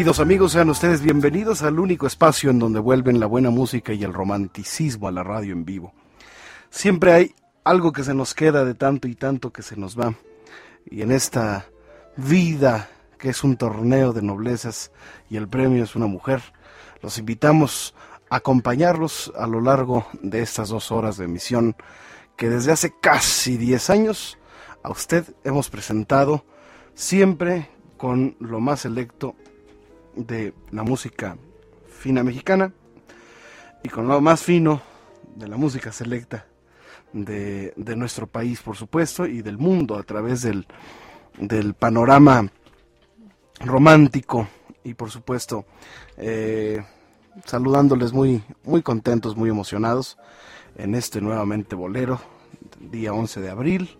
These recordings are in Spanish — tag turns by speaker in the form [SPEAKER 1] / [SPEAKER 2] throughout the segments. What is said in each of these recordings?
[SPEAKER 1] Queridos amigos, sean ustedes bienvenidos al único espacio en donde vuelven la buena música y el romanticismo a la radio en vivo. Siempre hay algo que se nos queda de tanto y tanto que se nos va. Y en esta vida que es un torneo de noblezas y el premio es una mujer, los invitamos a acompañarlos a lo largo de estas dos horas de emisión que desde hace casi 10 años a usted hemos presentado siempre con lo más selecto de la música fina mexicana y con lo más fino de la música selecta de, nuestro país, por supuesto, y del mundo a través del, del panorama romántico y, por supuesto, eh, saludándoles muy, muy contentos, muy emocionados en este nuevamente bolero, día 11 de abril.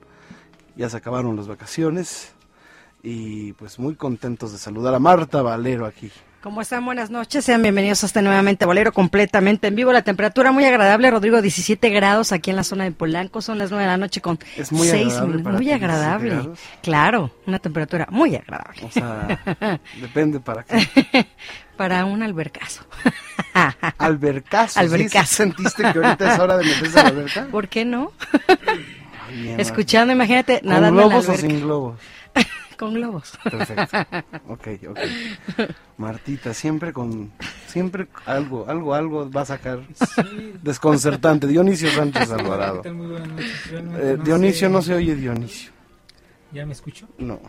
[SPEAKER 1] Ya se acabaron las vacaciones y pues muy contentos de saludar a Marta Valero aquí.
[SPEAKER 2] ¿Cómo están? Buenas noches, sean bienvenidos a este nuevamente bolero completamente en vivo. La temperatura muy agradable, Rodrigo, 17 grados aquí en la zona de Polanco, son las 9 de la noche con
[SPEAKER 1] es muy 6 agradable
[SPEAKER 2] Muy agradable, claro, una temperatura muy agradable.
[SPEAKER 1] O sea, depende para qué.
[SPEAKER 2] para un albercazo.
[SPEAKER 1] ¿Albercazo?
[SPEAKER 2] Albercazo.
[SPEAKER 1] ¿Sentiste que ahorita es hora de meterse a la alberca?
[SPEAKER 2] ¿Por qué no? Escuchando, imagínate, nada
[SPEAKER 1] ¿Con globos o sin globos?
[SPEAKER 2] Con globos.
[SPEAKER 1] Perfecto. Ok, ok. Martita, siempre con. Siempre algo, algo, algo va a sacar desconcertante. Dionisio Sánchez Alvarado. Eh, Dionisio no se oye Dionisio.
[SPEAKER 3] ¿Ya me escucho?
[SPEAKER 1] No.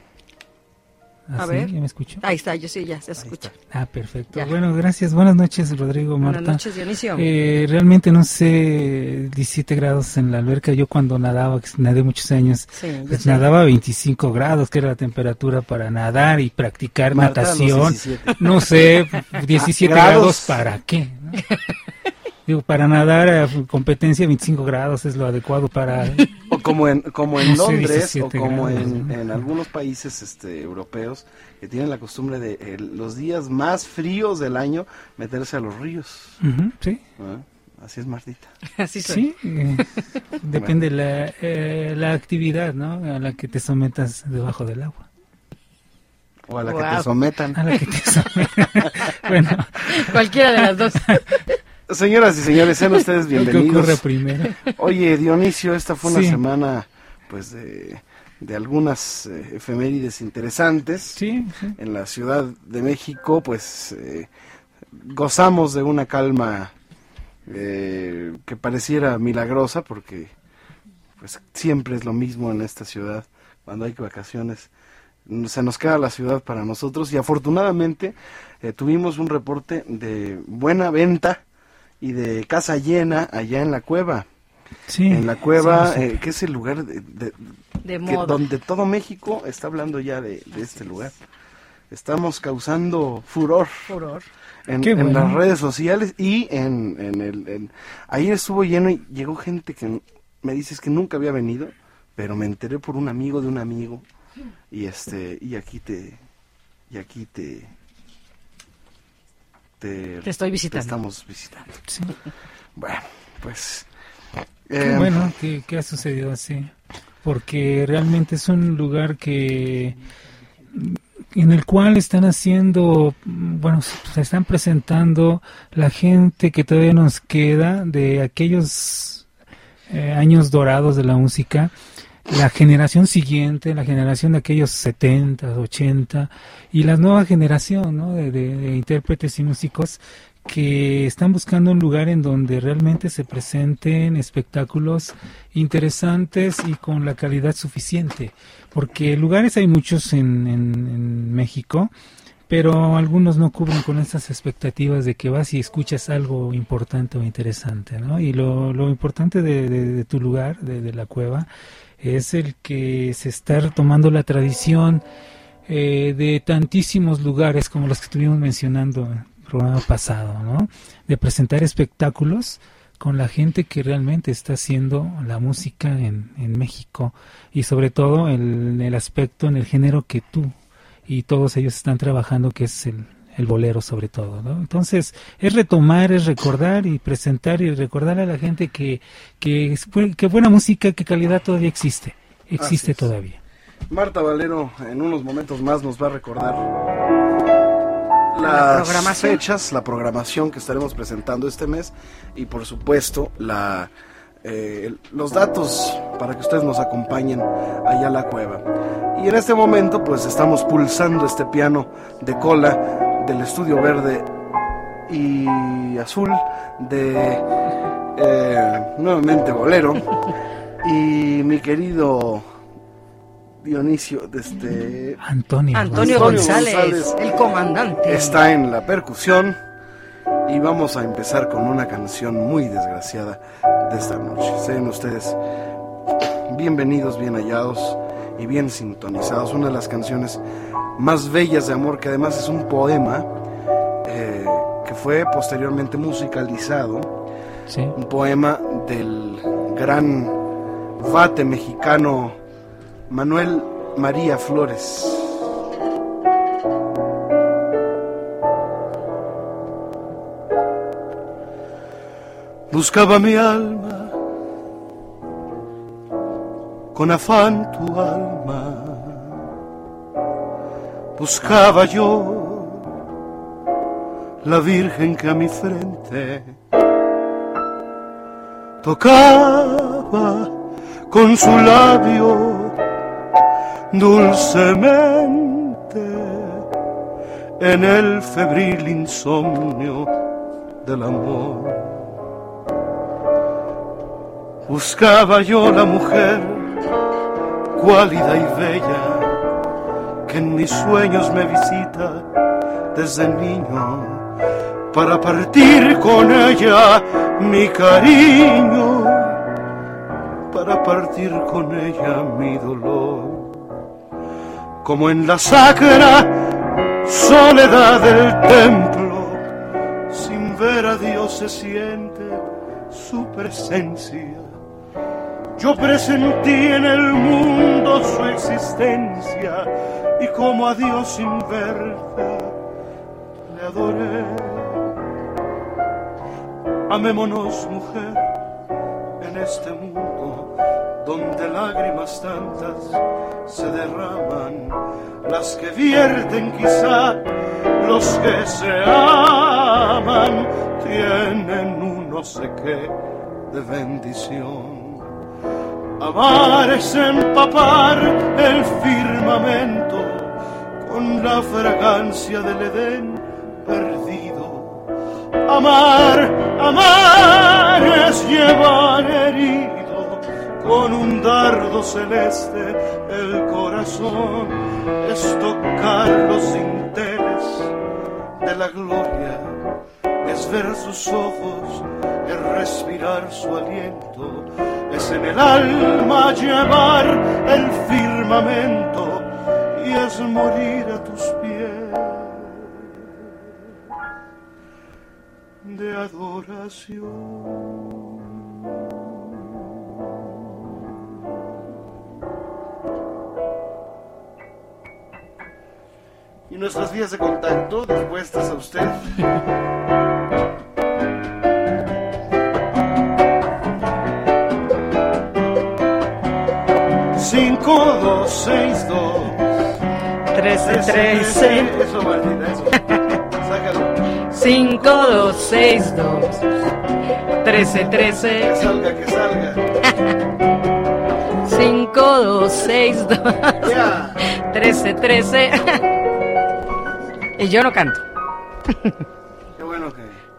[SPEAKER 2] A
[SPEAKER 3] ¿Ah, sí?
[SPEAKER 2] ver.
[SPEAKER 3] ¿Ya me escucho?
[SPEAKER 2] Ahí está, yo sí, ya se escucha.
[SPEAKER 3] Ah, perfecto.
[SPEAKER 2] Ya.
[SPEAKER 3] Bueno, gracias. Buenas noches, Rodrigo, Marta.
[SPEAKER 2] Buenas noches, Dionisio.
[SPEAKER 3] Eh, realmente no sé, 17 grados en la alberca. Yo cuando nadaba, que nadé muchos años,
[SPEAKER 2] sí,
[SPEAKER 3] pues
[SPEAKER 2] sé.
[SPEAKER 3] nadaba a 25 grados, que era la temperatura para nadar y practicar natación.
[SPEAKER 1] 17.
[SPEAKER 3] No sé, 17
[SPEAKER 1] Grados.
[SPEAKER 3] grados para qué. ¿no? Digo, para nadar a competencia 25 grados es lo adecuado para...
[SPEAKER 1] O como en, como en Londres o
[SPEAKER 3] 17
[SPEAKER 1] como
[SPEAKER 3] grados,
[SPEAKER 1] en,
[SPEAKER 3] ¿no?
[SPEAKER 1] en algunos países este, europeos que tienen la costumbre de eh, los días más fríos del año meterse a los ríos.
[SPEAKER 3] Sí,
[SPEAKER 1] ¿ah? Así es, Martita.
[SPEAKER 2] Así soy.
[SPEAKER 3] sí. eh, depende la, eh, la actividad, ¿no? A la que te sometas debajo del agua.
[SPEAKER 1] O a la que te sometan.
[SPEAKER 3] A la que te sometas. bueno,
[SPEAKER 2] Cualquiera de las dos.
[SPEAKER 1] Señoras y señores, sean ustedes
[SPEAKER 3] lo que ocurre
[SPEAKER 1] bienvenidos.
[SPEAKER 3] primero.
[SPEAKER 1] Oye, Dionisio, esta fue una
[SPEAKER 3] Sí.
[SPEAKER 1] semana pues de, de algunas eh, efemérides interesantes.
[SPEAKER 3] Sí, sí.
[SPEAKER 1] En la Ciudad de México, pues eh, gozamos de una calma eh, que pareciera milagrosa porque pues siempre es lo mismo en esta ciudad cuando hay vacaciones se nos queda la ciudad para nosotros y afortunadamente eh, tuvimos un reporte de buena venta y de casa llena allá en la cueva.
[SPEAKER 3] Sí,
[SPEAKER 1] en la cueva
[SPEAKER 3] sí,
[SPEAKER 1] eh, que es el lugar de, de-
[SPEAKER 2] De
[SPEAKER 1] que- donde todo México está hablando ya de, de este lugar. Estamos causando furor
[SPEAKER 2] Furor.
[SPEAKER 1] en, las redes sociales y en, en el en- ahí estuvo lleno y llegó gente que me dices que nunca había venido pero me enteré por un amigo de un amigo y este y aquí te y aquí te te,
[SPEAKER 2] Te estoy
[SPEAKER 1] te
[SPEAKER 2] visitando.
[SPEAKER 1] estamos visitando
[SPEAKER 3] Sí.
[SPEAKER 1] bueno pues
[SPEAKER 3] Qué
[SPEAKER 1] eh,
[SPEAKER 3] bueno que, que ha sucedido así, porque realmente es un lugar que en el cual están haciendo, bueno, se están presentando la gente que todavía nos queda de aquellos eh, años dorados de la música, la generación siguiente, la generación de aquellos 70, 80 y la nueva generación ¿no? de, de- intérpretes y músicos que están buscando un lugar en donde realmente se presenten espectáculos interesantes y con la calidad suficiente, porque lugares hay muchos en, en- México, pero algunos no cubren con esas expectativas de que vas y escuchas algo importante o interesante, ¿no? Y lo, lo importante de, tu lugar, de la cueva, es el que se está retomando la tradición eh, de tantísimos lugares como los que estuvimos mencionando en el programa pasado, ¿no? De presentar espectáculos con la gente que realmente está haciendo la música en, en México y sobre todo el, el aspecto en el género que tú y todos ellos están trabajando que es el, el bolero sobre todo, ¿no? Entonces es retomar, es recordar y presentar y recordar a la gente que que, que buena música, que calidad todavía existe, existe todavía.
[SPEAKER 1] Marta Valero en unos momentos más nos va a recordar
[SPEAKER 2] La
[SPEAKER 1] las fechas, la programación que estaremos presentando este mes y por supuesto la eh, los datos para que ustedes nos acompañen allá a la cueva. Y en este momento pues estamos pulsando este piano de cola del estudio verde y azul de eh, nuevamente bolero y mi querido Dionisio de este
[SPEAKER 3] Antonio.
[SPEAKER 2] Antonio
[SPEAKER 1] Antonio
[SPEAKER 2] González,
[SPEAKER 1] González.
[SPEAKER 2] el comandante.
[SPEAKER 1] está en la percusión y vamos a empezar con una canción muy desgraciada de esta noche. Sean ustedes bienvenidos, bien hallados y bien sintonizados. Una de las canciones más bellas de amor, que además es un poema eh, que fue posteriormente musicalizado.
[SPEAKER 3] Sí.
[SPEAKER 1] Un poema del gran vate mexicano Manuel María Flores. Buscaba mi alma, con afán tu alma. Buscaba yo la Virgen que a mi frente tocaba con su labio dulcemente en el febril insomnio del amor. Buscaba yo la mujer cuálida y bella que en mis sueños me visita desde niño para partir con ella mi cariño, para partir con ella mi dolor. Como en la sacra soledad del templo, sin ver a Dios se siente su presencia. Yo presentí en el mundo su existencia y como a Dios sin verla le adoré. Amémonos, mujer, en este mundo donde lágrimas tantas se derraman, las que vierten quizá los que se aman, tienen un no sé qué de bendición. Amar es empapar el firmamento con la fragancia del Edén perdido. Amar, amar es llevar herido con un dardo celeste el corazón, es tocar los dinteles de la gloria, es ver sus ojos, es respirar su aliento, es en el alma llevar el firmamento y es morir a tus pies de adoración. Y nuestras vías de contacto dispuestas a usted. Cinco, dos, seis, dos.
[SPEAKER 2] 13, 13,
[SPEAKER 1] Eso, Martina, eso. Sácalo.
[SPEAKER 2] 5, 2, 6, 2. 13,
[SPEAKER 1] Que
[SPEAKER 2] 13,
[SPEAKER 1] salga, que salga.
[SPEAKER 2] 5, 2, 6, 2.
[SPEAKER 1] Ya.
[SPEAKER 2] 13, 13. Y yo no canto.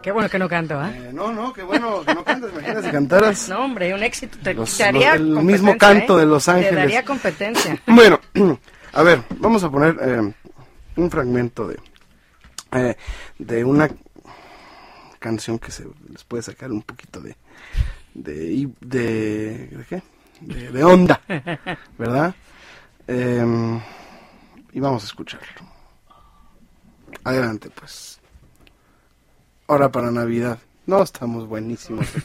[SPEAKER 1] Qué bueno que.
[SPEAKER 2] No canto, ¿ah?
[SPEAKER 1] eh, no, no, qué bueno que no cantes. Imagínate si cantaras.
[SPEAKER 2] No, hombre, un éxito. Te,
[SPEAKER 1] Los-
[SPEAKER 2] te haría
[SPEAKER 1] los- el mismo canto
[SPEAKER 2] ¿eh?
[SPEAKER 1] de Los Ángeles.
[SPEAKER 2] Te daría competencia.
[SPEAKER 1] Bueno, a ver, vamos a poner eh, un fragmento de, eh, de una canción que se les puede sacar un poquito de de de, ¿de qué? De, de onda, ¿verdad? Em, y vamos a escucharlo. Adelante, pues. Hora para Navidad. No, estamos buenísimos.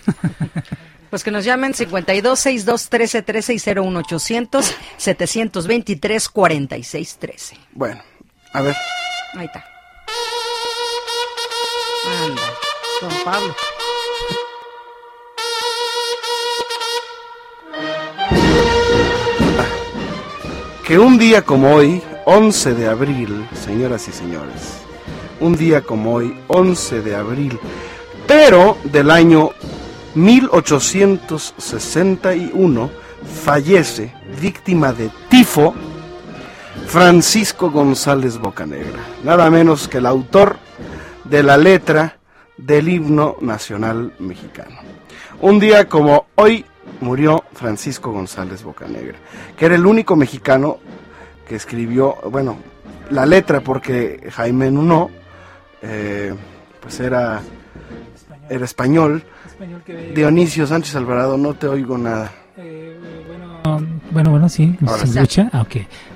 [SPEAKER 2] Pues que nos llamen 52 62 13 13 y 01800 723 46 13.
[SPEAKER 1] Bueno, a ver.
[SPEAKER 2] Ahí está. Anda, don Pablo.
[SPEAKER 1] que un día como hoy, 11 de abril, señoras y señores, un día como hoy, 11 de abril, pero del año 1861, fallece, víctima de tifo, Francisco González Bocanegra, nada menos que el autor de la letra del himno nacional mexicano. Un día como hoy murió Francisco González Bocanegra, que era el único mexicano que escribió, bueno, la letra porque Jaime Nuno, eh, pues era, era español. Dionisio Sánchez Alvarado, no te oigo nada.
[SPEAKER 3] Eh, bueno, bueno, sí,
[SPEAKER 1] Ahora
[SPEAKER 3] ¿se escucha? Ah.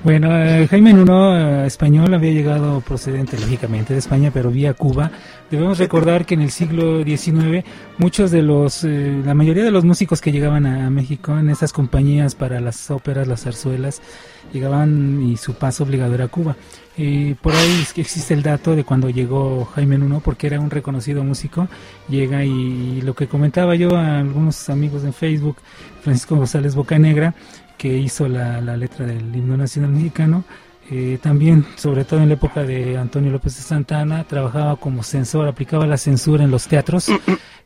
[SPEAKER 3] Bueno, eh, Jaime Nuno, eh, español, había llegado procedente, lógicamente, de España, pero vía Cuba. Debemos recordar que en el siglo XIX, muchos de los, eh, la mayoría de los músicos que llegaban a, México en esas compañías para las óperas, las zarzuelas, llegaban y su paso obligado era Cuba. Y por ahí existe el dato de cuando llegó Jaime Nuno, porque era un reconocido músico, llega y, lo que comentaba yo a algunos amigos en Facebook, Francisco González Bocanegra, que hizo la, la letra del himno nacional mexicano, eh, también, sobre todo en la época de Antonio López de Santana, trabajaba como censor, aplicaba la censura en los teatros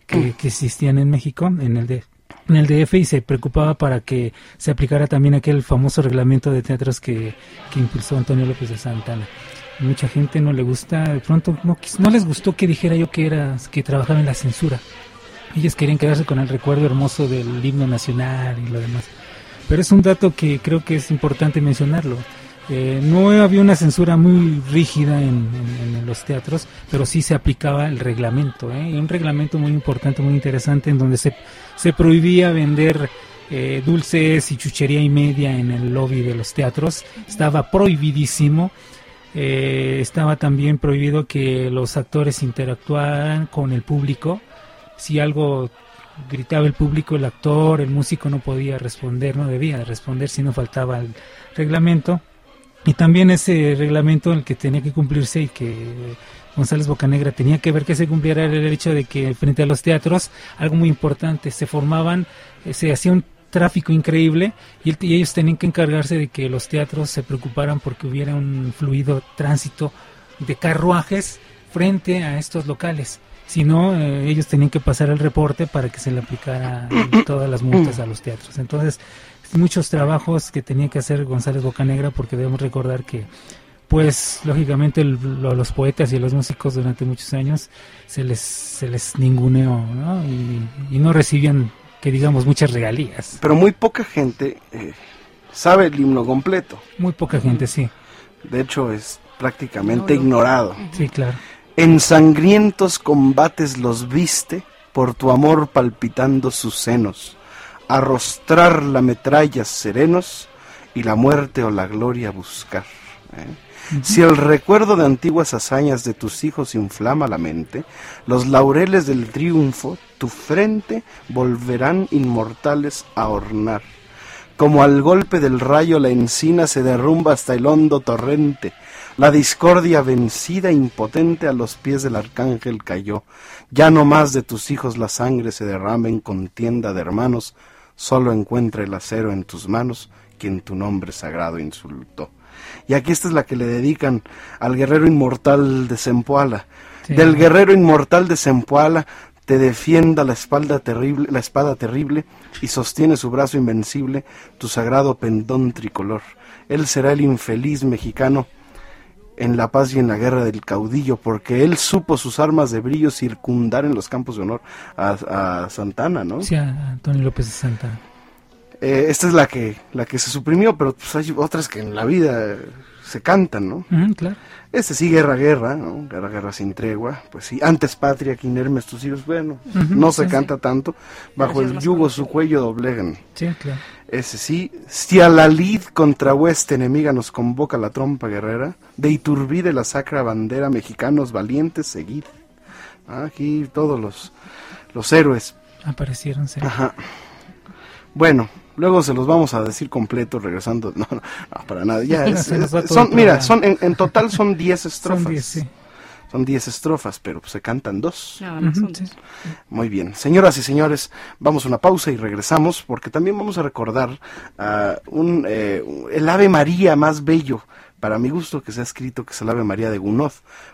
[SPEAKER 3] que, que existían en México, en el de en el DF y se preocupaba para que se aplicara también aquel famoso reglamento de teatros que, que impulsó Antonio López de Santana. Mucha gente no le gusta, de pronto no, no les gustó que dijera yo que era que trabajaba en la censura. Ellos querían quedarse con el recuerdo hermoso del himno nacional y lo demás. Pero es un dato que creo que es importante mencionarlo. Eh, no había una censura muy rígida en, los teatros, pero sí se aplicaba el reglamento, ¿eh? un reglamento muy importante, muy interesante, en donde se, se prohibía vender eh, dulces y chuchería y media en el lobby de los teatros, estaba prohibidísimo. Eh, estaba también prohibido que los actores interactuaran con el público. Si algo gritaba el público, el actor, el músico no podía responder, no debía responder si no faltaba el reglamento. Y también ese reglamento el que tenía que cumplirse y que González Bocanegra tenía que ver que se cumpliera el hecho de que frente a los teatros, algo muy importante, se formaban, eh, se hacía un tráfico increíble y, ellos tenían que encargarse de que los teatros se preocuparan porque hubiera un fluido tránsito de carruajes frente a estos locales. Si no, eh, ellos tenían que pasar el reporte para que se le aplicara todas las multas a los teatros. Entonces, muchos trabajos que tenía que hacer González Bocanegra porque debemos recordar que pues lógicamente los poetas y los músicos durante muchos años se les se les ninguneó ¿no? Y, no recibían que digamos muchas regalías.
[SPEAKER 1] Pero muy poca gente eh, sabe el himno completo.
[SPEAKER 3] Muy poca gente sí.
[SPEAKER 1] De hecho es prácticamente ignorado.
[SPEAKER 3] Sí claro.
[SPEAKER 1] En sangrientos combates los viste por tu amor palpitando sus senos arrostrar la metralla serenos y la muerte o la gloria buscar. ¿eh? Si el recuerdo de antiguas hazañas de tus hijos inflama la mente, los laureles del triunfo tu frente volverán inmortales a ornar. Como al golpe del rayo la encina se derrumba hasta el hondo torrente, la discordia vencida impotente a los pies del arcángel cayó. Ya no más de tus hijos la sangre se derrama en contienda de hermanos, solo encuentra el acero en tus manos quien tu nombre sagrado insultó. Y aquí esta es la que le dedican al guerrero inmortal de Zempoala. Del guerrero inmortal de Zempoala te defienda la espalda terrible, la espada terrible y sostiene su brazo invencible tu sagrado pendón tricolor. Él será el infeliz mexicano en la paz y en la guerra del caudillo, porque él supo sus armas de brillo circundar en los campos de honor a, Santana, ¿no?
[SPEAKER 3] Sí, a Antonio López de Santana.
[SPEAKER 1] Eh, esta es la que, la que se suprimió, pero pues hay otras que en la vida se cantan, ¿no?
[SPEAKER 3] claro.
[SPEAKER 1] Este sí, guerra, guerra, ¿no? Guerra, guerra sin tregua. Pues sí, antes patria que inermes tus hijos. Bueno, no se canta tanto. Bajo el yugo su cuello doblegan.
[SPEAKER 3] Sí, claro.
[SPEAKER 1] Ese sí. Si a la lid contra hueste enemiga nos convoca la trompa guerrera, de Iturbide la sacra bandera, mexicanos valientes, seguid. Aquí todos los, los héroes.
[SPEAKER 3] Aparecieron, sí.
[SPEAKER 1] Ajá. Bueno, Luego se los vamos a decir completo regresando. No, no, para nada. Ya son, mira, son en, total son 10 estrofas. Son 10, sí. Son 10 estrofas, pero se cantan dos. Muy bien. Señoras y señores, vamos a una pausa y regresamos porque también vamos a recordar un, eh, el Ave María más bello para mi gusto que se ha escrito que es el Ave María de Gounod,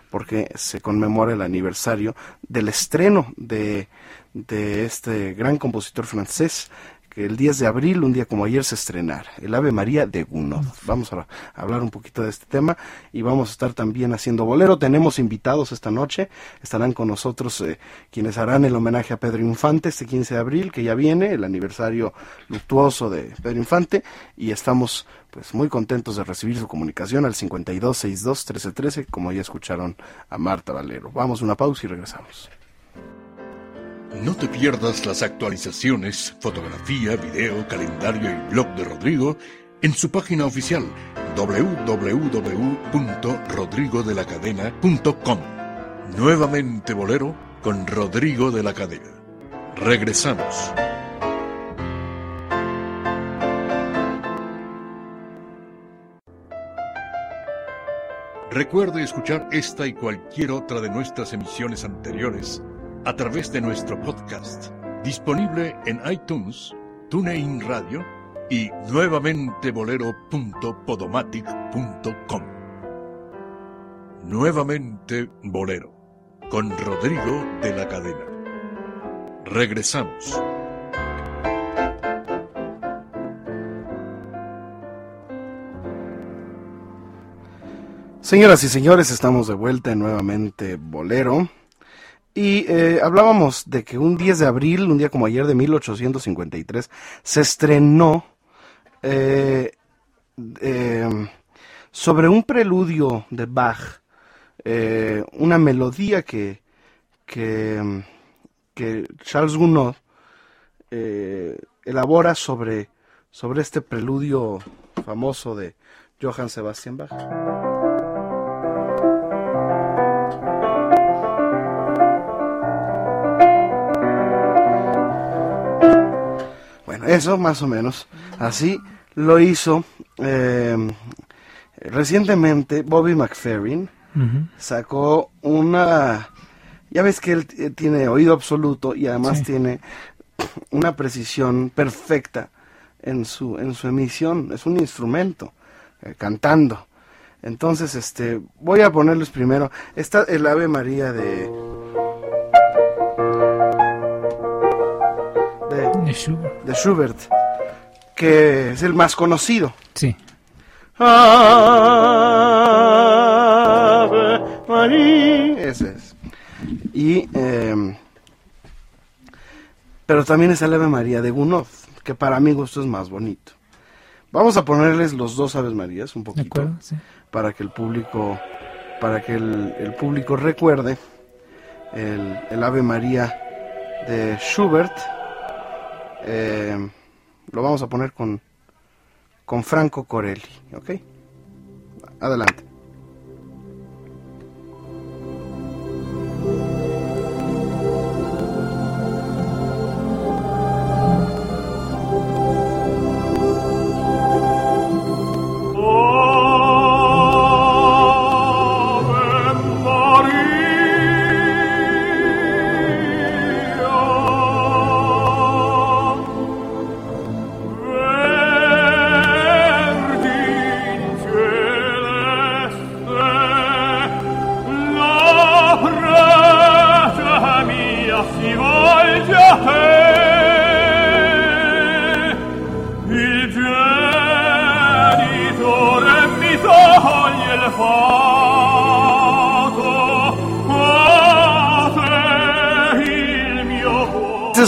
[SPEAKER 1] porque se conmemora el aniversario del estreno de, de este gran compositor francés, que el 10 de abril, un día como ayer, se estrenara, el Ave María de Gounod. Vamos a hablar un poquito de este tema y vamos a estar también haciendo bolero. Tenemos invitados esta noche, estarán con nosotros eh, quienes harán el homenaje a Pedro Infante este 15 de abril, que ya viene, el aniversario luctuoso de Pedro Infante, y estamos pues muy contentos de recibir su comunicación al 5262 1313, como ya escucharon a Marta Valero. Vamos a una pausa y regresamos.
[SPEAKER 4] No te pierdas las actualizaciones, fotografía, video, calendario y blog de Rodrigo en su página oficial www.rodrigodelacadena.com. Nuevamente Bolero con Rodrigo de la Cadena. Regresamos. Recuerde escuchar esta y cualquier otra de nuestras emisiones anteriores a través de nuestro podcast, disponible en iTunes, TuneIn Radio y nuevamente bolero.podomatic.com. Nuevamente Bolero, con Rodrigo de la Cadena. Regresamos.
[SPEAKER 1] Señoras y señores, estamos de vuelta en nuevamente Bolero. Y eh, hablábamos de que un 10 de abril, un día como ayer de 1853, se estrenó eh, eh, sobre un preludio de Bach, eh, una melodía que, que, que Charles Gounod eh, elabora sobre, sobre este preludio famoso de Johann Sebastian Bach. Bueno, eso más o menos. Así lo hizo eh, recientemente Bobby McFerrin. Sacó una... Ya ves que él tiene oído absoluto y además
[SPEAKER 3] Sí.
[SPEAKER 1] tiene una precisión perfecta en su, en su emisión. Es un instrumento, eh, cantando. Entonces, este, voy a ponerles primero. Está el Ave María de... de
[SPEAKER 3] Schubert.
[SPEAKER 1] de Schubert, que es el más conocido.
[SPEAKER 3] Sí.
[SPEAKER 1] Ave María. Ese es. Y, eh, pero también es el Ave María de Gounod, que para mi gusto es más bonito. Vamos a ponerles los dos Aves Marías un
[SPEAKER 3] ¿De
[SPEAKER 1] poquito
[SPEAKER 3] acuerdo? Sí.
[SPEAKER 1] para que el público para que el, el público recuerde el, el Ave María de Schubert Eh, lo vamos a poner con con Franco Corelli ok adelante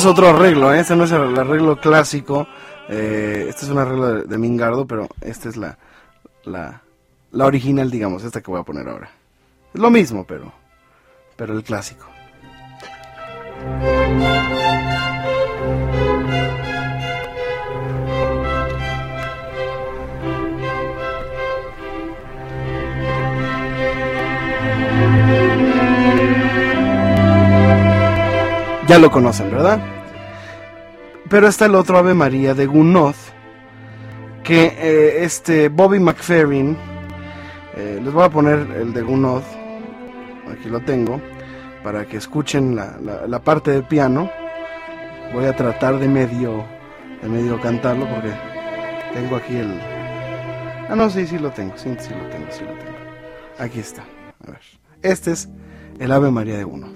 [SPEAKER 1] otro arreglo, ¿eh? este no es el arreglo clásico. este es un arreglo de, de Mingardo, pero esta es la, la, la original, digamos, esta que voy a poner ahora. Es lo mismo, pero, pero el clásico. Ya lo conocen, ¿verdad? Pero está el otro Ave María de Gounod, que eh, este Bobby McFerrin, eh, les voy a poner el de Gounod, aquí lo tengo, para que escuchen la, la- parte de piano. Voy a tratar de medio, de medio cantarlo porque tengo aquí el... Ah, no, sí, sí lo tengo, sí, sí lo tengo, sí lo tengo. Aquí está, a ver. Este es el Ave María de Gounod.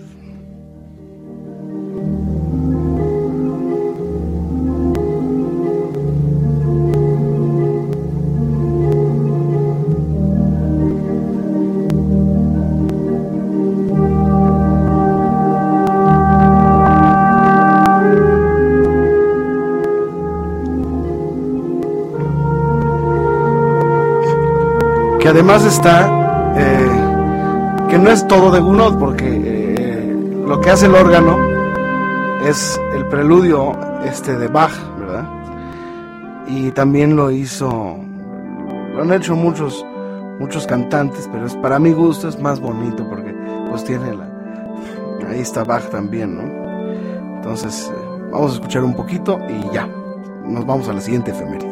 [SPEAKER 1] Que además está eh, que no es todo de Gounod porque eh, lo que hace el órgano es el preludio este de Bach, ¿verdad? Y también lo hizo lo han hecho muchos muchos cantantes, pero es para mi gusto es más bonito porque pues tiene la ahí está Bach también, ¿no? Entonces, eh, vamos a escuchar un poquito y ya. Nos vamos a la siguiente efeméride.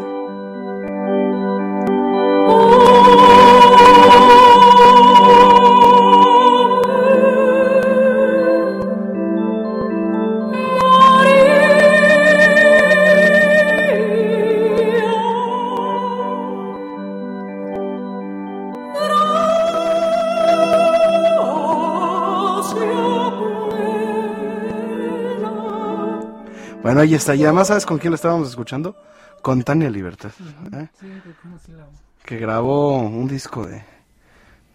[SPEAKER 1] Bueno, ahí está. Y además, ¿sabes con quién lo estábamos escuchando? Con Tania Libertad. ¿eh? Que grabó un disco de,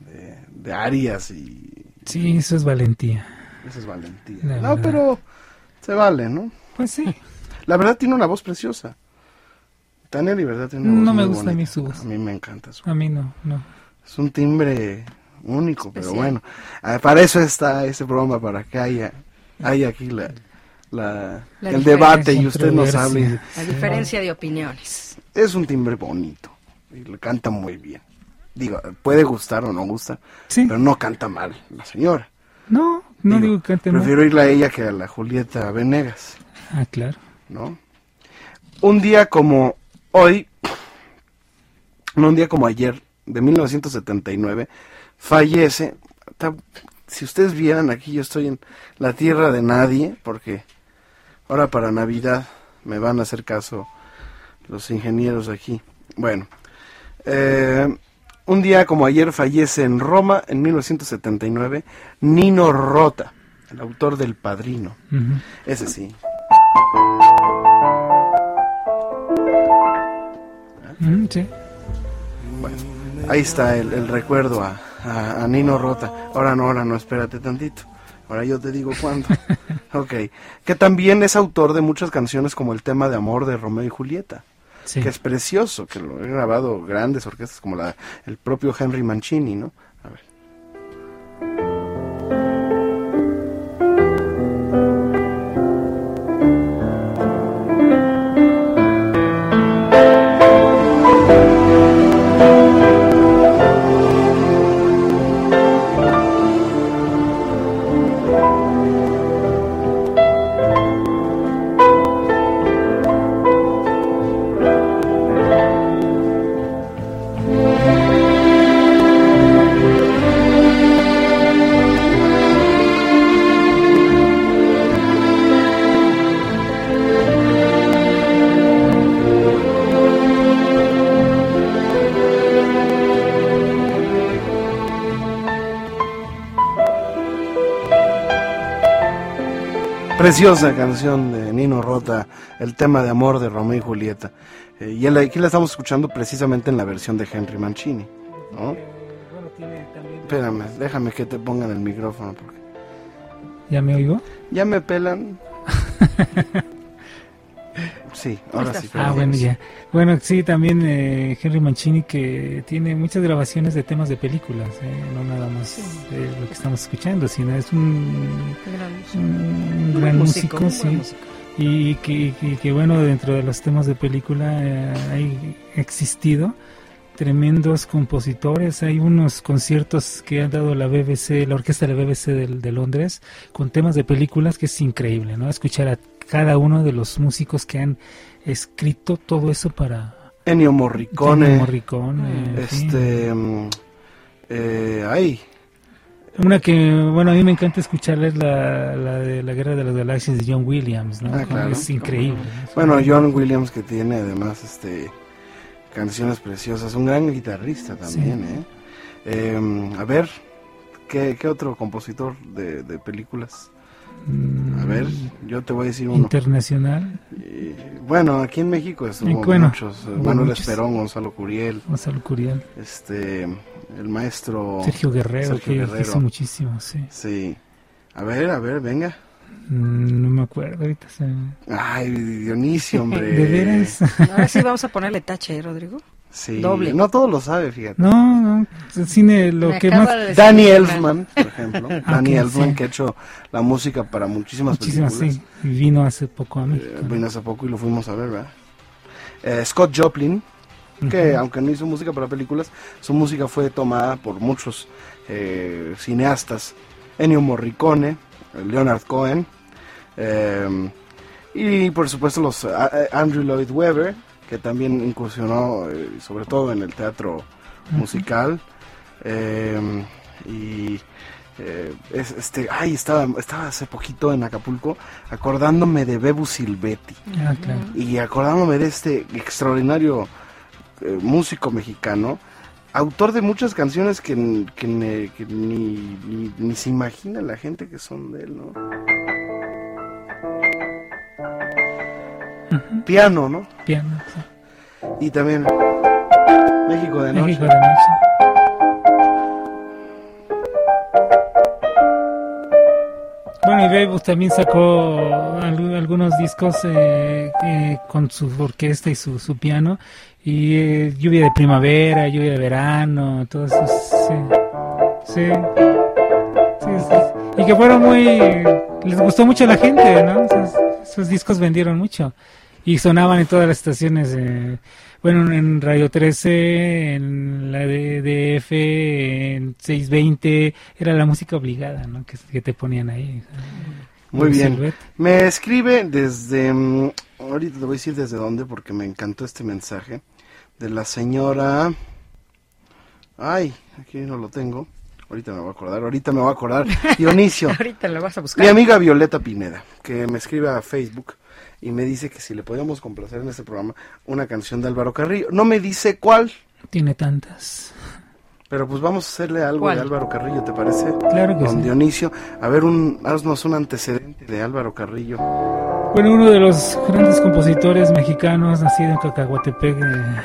[SPEAKER 1] de, de arias y
[SPEAKER 3] Sí, eso es valentía.
[SPEAKER 1] eso es valentía.
[SPEAKER 3] La
[SPEAKER 1] No,
[SPEAKER 3] verdad.
[SPEAKER 1] pero se vale, ¿no?
[SPEAKER 3] Pues sí.
[SPEAKER 1] La verdad tiene una voz preciosa. Tania Libertad tiene una voz
[SPEAKER 3] No me
[SPEAKER 1] muy
[SPEAKER 3] gusta a mí
[SPEAKER 1] bonita.
[SPEAKER 3] su voz.
[SPEAKER 1] A mí me encanta su
[SPEAKER 3] A mí no, no.
[SPEAKER 1] Es un timbre único, pero bueno. ah, Para eso está este programa, para que haya, haya aquí la, la-
[SPEAKER 2] La
[SPEAKER 1] el debate y usted nos hable.
[SPEAKER 2] La diferencia de opiniones.
[SPEAKER 1] Es un timbre bonito y le canta muy bien. Digo, puede gustar o no gusta,
[SPEAKER 3] Sí.
[SPEAKER 1] pero no canta mal la señora.
[SPEAKER 3] No, no digo, que cante mal.
[SPEAKER 1] Prefiero irla a ella que a la Julieta Venegas,
[SPEAKER 3] Ah, claro.
[SPEAKER 1] ¿no? Un día como hoy, no un día como ayer, de 1979, fallece. ta- Si ustedes vieran aquí, yo estoy en la tierra de nadie, porque ahora para Navidad me van a hacer caso los ingenieros aquí. Bueno, eh, un día como ayer fallece en Roma, en 1979, Nino Rota, el autor del Padrino. Ese sí.
[SPEAKER 3] Sí.
[SPEAKER 1] Bueno, ahí está el, el recuerdo a, a- a Nino Rota. Ahora no, ahora no, espérate tantito. Ahora yo te digo cuándo. ok. Que también es autor de muchas canciones como el tema de amor de Romeo y Julieta.
[SPEAKER 3] Sí.
[SPEAKER 1] Que es precioso, que lo he grabado grandes orquestas como la, el propio Henry Mancini, ¿no? Preciosa canción de Nino Rota, el tema de amor de Romeo y Julieta. Eh, y aquí la estamos escuchando precisamente en la versión de Henry Mancini, ¿no? Espérame, déjame que te pongan el micrófono porque
[SPEAKER 3] ¿Ya me oigo?
[SPEAKER 1] ya me pelan. Sí, ahora sí.
[SPEAKER 3] Ah, bueno, ya. Bueno, sí, también eh, Henry Mancini que tiene muchas grabaciones de temas de películas, eh, no nada más de lo que estamos escuchando, sino es un, un gran músico, sí.
[SPEAKER 2] músico.
[SPEAKER 3] Y que, que- que, bueno, dentro de los temas de película eh, hay existido tremendos compositores. Hay unos conciertos que han dado la BBC, la orquesta de la BBC de, de Londres, con temas de películas que es increíble, ¿no? Escuchar a cada uno de los músicos que han escrito todo eso para
[SPEAKER 1] Ennio Morricone.
[SPEAKER 3] Ennio Morricone.
[SPEAKER 1] Este. mm, eh, ay,
[SPEAKER 3] Una que, bueno, a mí me encanta escucharla es la, la de la Guerra de las Galaxias de John Williams, ¿no?
[SPEAKER 1] Ah, claro.
[SPEAKER 3] Es increíble. ¿no?
[SPEAKER 1] Bueno, John Williams que tiene además este canciones preciosas, un gran guitarrista también, ¿eh? Eh, A ver, ¿qué, qué otro compositor de, de películas? A ver, yo te voy a decir uno.
[SPEAKER 3] Internacional,
[SPEAKER 1] Eh, bueno, aquí en México estuvo
[SPEAKER 3] bueno,
[SPEAKER 1] muchos, eh, Manuel
[SPEAKER 3] muchos.
[SPEAKER 1] Esperón, Gonzalo Curiel,
[SPEAKER 3] Gonzalo Curiel,
[SPEAKER 1] este, el maestro
[SPEAKER 3] Sergio Guerrero,
[SPEAKER 1] Sergio
[SPEAKER 3] que
[SPEAKER 1] Guerrero.
[SPEAKER 3] hizo muchísimo, sí.
[SPEAKER 1] Sí. A ver, a ver, venga.
[SPEAKER 3] Mm, No me acuerdo ahorita. se-
[SPEAKER 1] Ay, Dionisio, hombre.
[SPEAKER 3] ¿De veras?
[SPEAKER 2] Ahora sí vamos a ponerle tache, ¿eh, Rodrigo.
[SPEAKER 1] Sí.
[SPEAKER 2] Doble.
[SPEAKER 1] No todo lo sabe, fíjate.
[SPEAKER 3] No, no, el cine lo
[SPEAKER 2] Me
[SPEAKER 3] que más...
[SPEAKER 2] de
[SPEAKER 1] Danny Elfman, por ejemplo. Danny Elfman,
[SPEAKER 3] sí.
[SPEAKER 1] que ha hecho la música para muchísimas
[SPEAKER 3] Muchísimas,
[SPEAKER 1] películas.
[SPEAKER 3] sí. Y vino hace poco a México.
[SPEAKER 1] Eh, vino hace poco y lo fuimos a ver, ¿verdad? Eh, Scott Joplin, que aunque no hizo música para películas, su música fue tomada por muchos eh, cineastas. Ennio Morricone, eh, Leonard Cohen, eh, y por supuesto los Andrew Lloyd Webber, que también incursionó eh, sobre todo en el teatro musical. eh, y eh, es- este, ay, estaba, estaba hace poquito en Acapulco acordándome de Bebu Silvetti
[SPEAKER 3] Ah, claro.
[SPEAKER 1] y acordándome de este extraordinario músico mexicano, autor de muchas canciones que, que ni, ni- ni se imagina la gente que son de él, ¿no? Piano, ¿no?
[SPEAKER 3] Piano, sí.
[SPEAKER 1] Y también México de Noche.
[SPEAKER 3] México de noche. Bueno, y Bebus también sacó al- algunos discos eh, eh, con su orquesta y su, su piano. Y eh, lluvia de primavera, lluvia de verano, todo eso. Sí. Sí. Sí, sí. Y que fueron muy. Les gustó mucho a la gente, ¿no? Esos, esos discos vendieron mucho. Y sonaban en todas las estaciones. eh, bueno, en Radio 13, en la DF, en 620. Era la música obligada, ¿no? Que, que te ponían ahí.
[SPEAKER 1] Muy bien.
[SPEAKER 3] Silhouette.
[SPEAKER 1] Me escribe desde... mm, Ahorita te voy a decir desde dónde porque me encantó este mensaje. De la señora... Ay, aquí no lo tengo. Ahorita me voy a acordar, ahorita me voy a acordar. Dionisio.
[SPEAKER 2] Ahorita lo vas a buscar.
[SPEAKER 1] Mi amiga Violeta Pineda, que me escribe a Facebook y me dice que si le podíamos complacer en este programa una canción de Álvaro Carrillo. No me dice cuál,
[SPEAKER 3] Tiene tantas.
[SPEAKER 1] pero pues vamos a hacerle algo
[SPEAKER 2] ¿Cuál?
[SPEAKER 1] de Álvaro Carrillo, ¿te parece?
[SPEAKER 3] Claro que
[SPEAKER 1] Don
[SPEAKER 3] sí.
[SPEAKER 1] Dionisio, a ver, un, haznos un antecedente de Álvaro Carrillo.
[SPEAKER 3] Bueno, uno de los grandes compositores mexicanos, nacido en Cacahuatepec, eh,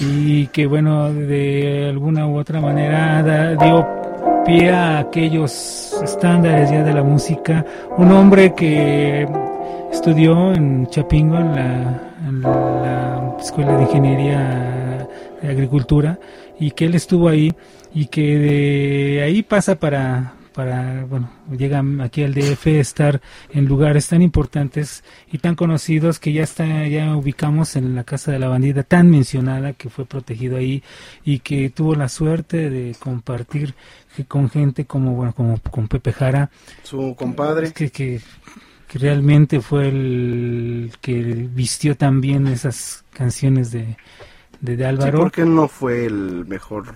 [SPEAKER 3] y que, bueno, de alguna u otra manera da- dio pie a aquellos estándares ya de la música. Un hombre que estudió en Chapingo, en la, en la Escuela de Ingeniería de Agricultura, y que él estuvo ahí, y que de ahí pasa para para, bueno, llega aquí al DF estar en lugares tan importantes y tan conocidos que ya está, ya ubicamos en la Casa de la Bandida tan mencionada que fue protegido ahí y que tuvo la suerte de compartir con gente como, bueno, como con Pepe Jara,
[SPEAKER 1] Su compadre.
[SPEAKER 3] que, que, que realmente fue el que vistió también esas canciones de, de, de
[SPEAKER 1] Sí,
[SPEAKER 3] Álvaro.
[SPEAKER 1] porque no fue el mejor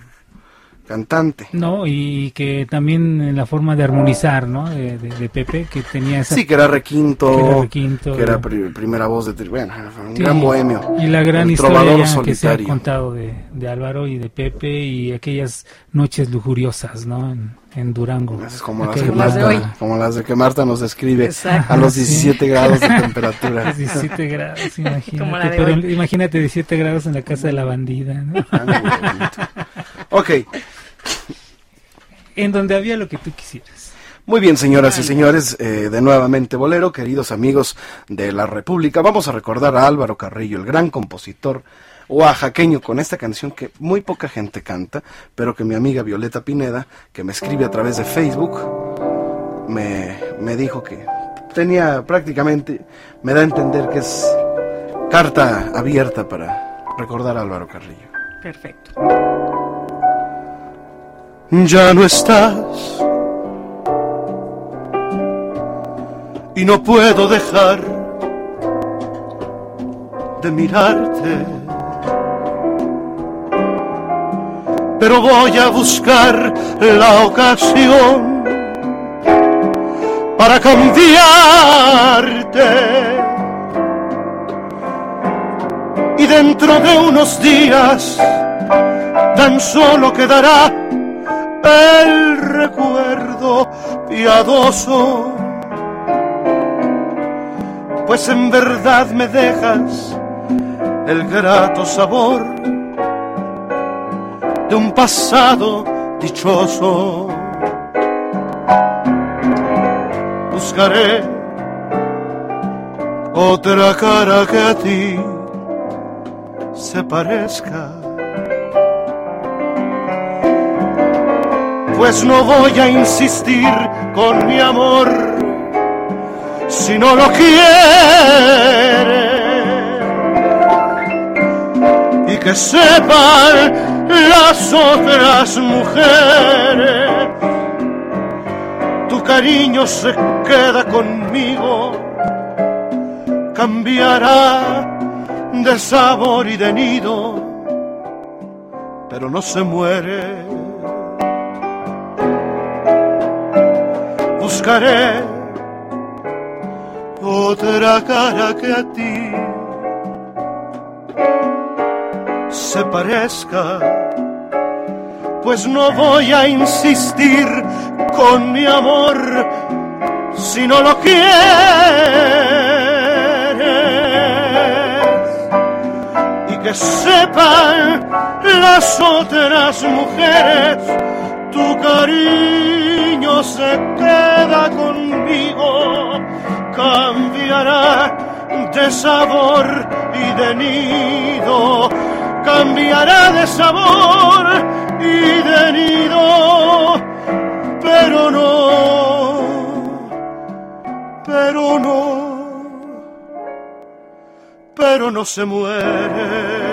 [SPEAKER 1] cantante.
[SPEAKER 3] No, y que también la forma de armonizar, ¿no? De, de- de Pepe, que tenía esa...
[SPEAKER 1] Sí, que era requinto,
[SPEAKER 3] que era requinto,
[SPEAKER 1] que era primera voz de... Bueno, un
[SPEAKER 3] Sí.
[SPEAKER 1] gran bohemio.
[SPEAKER 3] Y la gran historia ya que se ha contado de, de Álvaro y de Pepe y aquellas noches lujuriosas, ¿no? En, en Durango.
[SPEAKER 1] Es como las, que Marta,
[SPEAKER 2] hoy.
[SPEAKER 1] como las de que Marta nos describe
[SPEAKER 2] Exacto.
[SPEAKER 1] a los
[SPEAKER 3] Sí.
[SPEAKER 1] 17 grados de temperatura.
[SPEAKER 3] 17 grados, imagínate. Pero imagínate 17 grados en la casa de la bandida, ¿no?
[SPEAKER 1] Ah, muy bonito. Ok,
[SPEAKER 3] En donde había lo que tú quisieras.
[SPEAKER 1] muy bien señoras y señores, eh, de nuevamente Bolero, queridos amigos de la República, vamos a recordar a Álvaro Carrillo, el gran compositor oaxaqueño con esta canción que muy poca gente canta, pero que mi amiga Violeta Pineda, que me escribe a través de Facebook, me, me dijo que tenía prácticamente, me da a entender que es carta abierta para recordar a Álvaro Carrillo.
[SPEAKER 2] Perfecto.
[SPEAKER 1] Ya no estás y no puedo dejar de mirarte. Pero voy a buscar la ocasión para cambiarte. Y dentro de unos días tan solo quedará el recuerdo piadoso. Pues en verdad me dejas el grato sabor de un pasado dichoso. Buscaré otra cara que a ti se parezca. Pues no voy a insistir con mi amor si no lo quiere. Y que sepan las otras mujeres, tu cariño se queda conmigo, cambiará de sabor y de nido, pero no se muere. Buscaré otra cara que a ti se parezca, pues no voy a insistir con mi amor si no lo quieres. Y que sepan las otras mujeres tu cariño se queda conmigo, cambiará de sabor y de nido, cambiará de sabor y de nido, pero no, pero no, pero no se muere.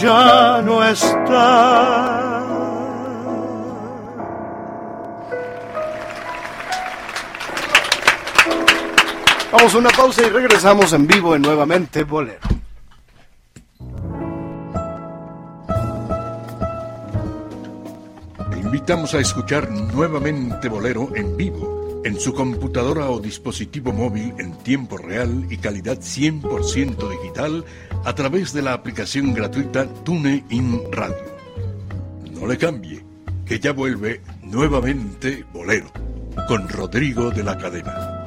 [SPEAKER 1] Ya no está. Vamos a una pausa y regresamos en vivo en nuevamente Bolero.
[SPEAKER 4] Te invitamos a escuchar nuevamente Bolero en vivo, en su computadora o dispositivo móvil en tiempo real y calidad 100% digital a través de la aplicación gratuita TuneIn Radio. No le cambie, que ya vuelve nuevamente Bolero, con Rodrigo de la Cadena.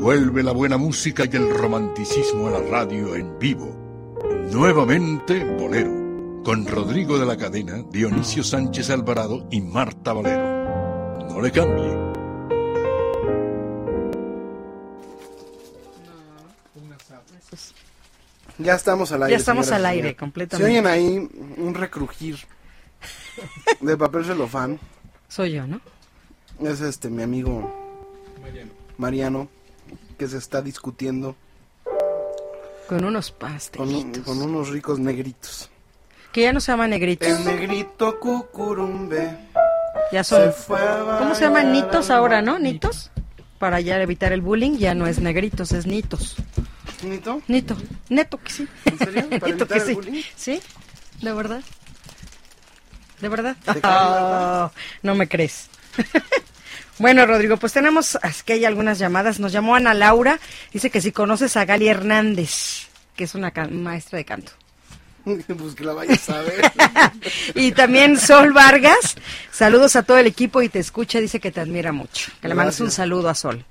[SPEAKER 4] Vuelve la buena música y el romanticismo a la radio en vivo. Nuevamente Bolero, con Rodrigo de la Cadena, Dionisio Sánchez Alvarado y Marta Valero. No le cambie.
[SPEAKER 1] Ya estamos al aire.
[SPEAKER 2] Ya estamos al aire, completamente.
[SPEAKER 1] Se oyen ahí un recrujir de papel celofán.
[SPEAKER 2] Soy yo, ¿no?
[SPEAKER 1] Es este mi amigo Mariano que se está discutiendo
[SPEAKER 2] Con unos
[SPEAKER 1] con, un-
[SPEAKER 2] pastelitos.
[SPEAKER 1] con unos ricos negritos.
[SPEAKER 2] Que ya no se llaman negritos.
[SPEAKER 1] El negrito cucurumbe
[SPEAKER 2] Ya son. ¿Cómo se llaman? Nitos ahora. ¿no? Nitos. Para ya evitar el bullying, ya no es negritos, es nitos.
[SPEAKER 1] ¿Nito?
[SPEAKER 2] Nito. Neto que sí.
[SPEAKER 1] ¿En serio? ¿Para evitar
[SPEAKER 2] que
[SPEAKER 1] el
[SPEAKER 2] sí.
[SPEAKER 1] bullying?
[SPEAKER 2] Sí, de verdad. ¿De verdad? No me crees. bueno, Rodrigo, pues tenemos, es que hay algunas llamadas. Nos llamó Ana Laura, dice que si conoces a Gali Hernández, que es una maestra de canto.
[SPEAKER 1] pues que la vayas a ver.
[SPEAKER 2] y también Sol Vargas, saludos a todo el equipo y te escucha, dice que te admira mucho. Que le mandes un saludo a Sol.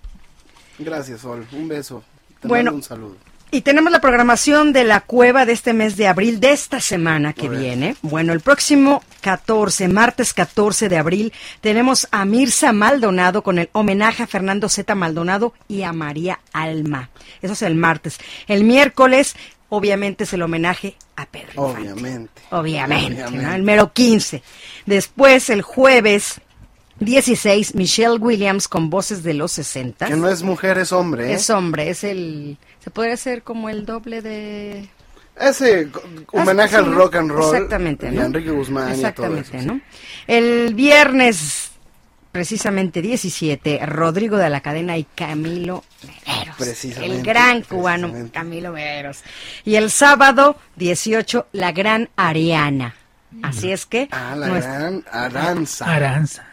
[SPEAKER 1] Gracias, Sol. Un beso. Te
[SPEAKER 2] Bueno.
[SPEAKER 1] mando un saludo.
[SPEAKER 2] Y tenemos la programación de la cueva de este mes de abril, de esta semana que viene. Bueno, el próximo 14, martes 14 de abril, tenemos a Mirza Maldonado con el homenaje a Fernando Z. Maldonado y a María Alma. Eso es el martes. El miércoles, obviamente, es el homenaje a Pedro. Infante.
[SPEAKER 1] Obviamente.
[SPEAKER 2] Obviamente, ¿no? El mero 15. Después, el jueves 16, Michelle Williams con voces de los 60.
[SPEAKER 1] Que no es mujer, es hombre. ¿eh?
[SPEAKER 2] Es hombre, es el... Se podría hacer como el doble de...
[SPEAKER 1] Ese homenaje
[SPEAKER 2] Ah, sí,
[SPEAKER 1] al rock and roll.
[SPEAKER 2] Exactamente,
[SPEAKER 1] Y
[SPEAKER 2] ¿no?
[SPEAKER 1] a Enrique Guzmán
[SPEAKER 2] Exactamente,
[SPEAKER 1] y todo eso.
[SPEAKER 2] ¿no? El viernes, precisamente 17, Rodrigo de la Cadena y Camilo.
[SPEAKER 1] Precisamente,
[SPEAKER 2] El gran cubano. Camilo Meros. Y el sábado 18, la gran Ariana. Así es que...
[SPEAKER 1] Ah, la
[SPEAKER 2] nuestra-
[SPEAKER 1] gran Aranza.
[SPEAKER 3] Aranza.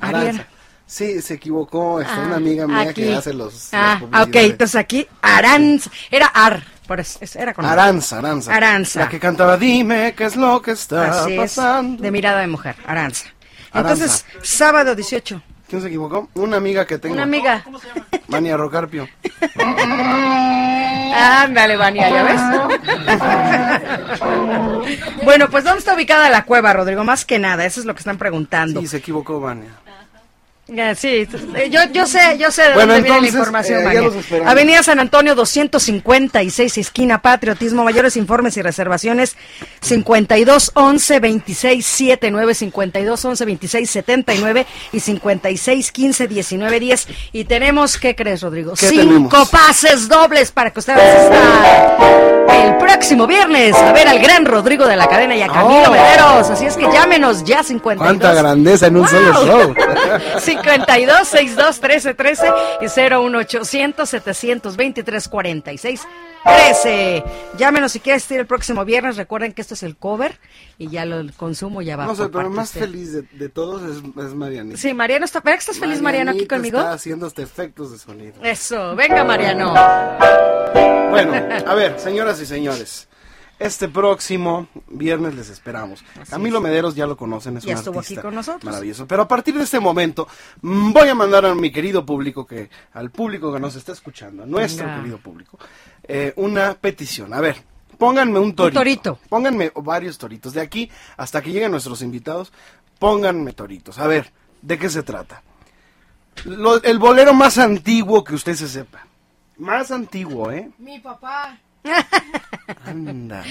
[SPEAKER 1] Aranza. Sí, se equivocó.
[SPEAKER 2] Ah,
[SPEAKER 1] una amiga mía
[SPEAKER 2] aquí.
[SPEAKER 1] que hace los.
[SPEAKER 2] Ah, ok, entonces aquí Aranza. Era Ar, por eso, es- era con Ar.
[SPEAKER 1] Aranza, Aranza.
[SPEAKER 2] Aranza.
[SPEAKER 1] La que cantaba Dime qué es lo que está
[SPEAKER 2] Así es,
[SPEAKER 1] pasando.
[SPEAKER 2] de mirada de mujer, Aranza.
[SPEAKER 1] Aranza.
[SPEAKER 2] Entonces, sábado 18,
[SPEAKER 1] ¿Quién se equivocó? Una amiga que tengo.
[SPEAKER 2] una amiga.
[SPEAKER 1] Mania Rocarpio.
[SPEAKER 2] Ándale, Vania, ¿ya ves? bueno, pues ¿dónde está ubicada la cueva, Rodrigo? Más que nada, eso es lo que están preguntando.
[SPEAKER 1] Sí, se equivocó, Mania.
[SPEAKER 2] Sí, eh, yo, yo sé, yo sé de
[SPEAKER 1] Bueno,
[SPEAKER 2] dónde viene la
[SPEAKER 1] entonces,
[SPEAKER 2] información,
[SPEAKER 1] eh.
[SPEAKER 2] Avenida San Antonio 256, esquina Patriotismo, mayores informes y reservaciones 52 11 26 79 52 11 26 79 y 56 15 19 10 y tenemos, ¿qué crees, Rodrigo?
[SPEAKER 1] ¿Qué
[SPEAKER 2] Cinco
[SPEAKER 1] tenemos?
[SPEAKER 2] pases dobles para que usted asista el próximo viernes a ver al gran Rodrigo de la cadena y a Camilo
[SPEAKER 1] Oh.
[SPEAKER 2] Mederos. Así es que llámenos ya 52
[SPEAKER 1] Cuánta grandeza en un solo
[SPEAKER 2] ¡Wow!
[SPEAKER 1] show.
[SPEAKER 2] 52 62 13 13 y 01800 723 46 13. Llámenos si quieres ir el próximo viernes. Recuerden que esto es el cover y ya lo el consumo ya va.
[SPEAKER 1] No sé, pero más
[SPEAKER 2] usted.
[SPEAKER 1] feliz de, de todos es, es Marianita.
[SPEAKER 2] Sí, Mariano está. ¿Verdad que estás feliz, Mariano, aquí conmigo?
[SPEAKER 1] Está haciendo hasta efectos de sonido.
[SPEAKER 2] Eso, venga, Mariano.
[SPEAKER 1] Bueno, a ver, señoras y señores. Este próximo viernes les esperamos. Camilo Mederos ya lo conocen, es
[SPEAKER 2] Ya
[SPEAKER 1] un
[SPEAKER 2] estuvo
[SPEAKER 1] artista
[SPEAKER 2] aquí con nosotros.
[SPEAKER 1] Maravilloso. Pero a partir de este momento mm, voy a mandar a mi querido público, que al público que nos está escuchando, a nuestro
[SPEAKER 2] Venga.
[SPEAKER 1] querido público, eh, una petición. A ver, Pónganme un torito.
[SPEAKER 2] torito.
[SPEAKER 1] Pónganme varios toritos. De aquí hasta que lleguen nuestros invitados, pónganme toritos. A ver, ¿de qué se trata? Lo- el bolero más antiguo que usted se sepa. Más antiguo, ¿eh?
[SPEAKER 5] Mi papá.
[SPEAKER 1] Ándale.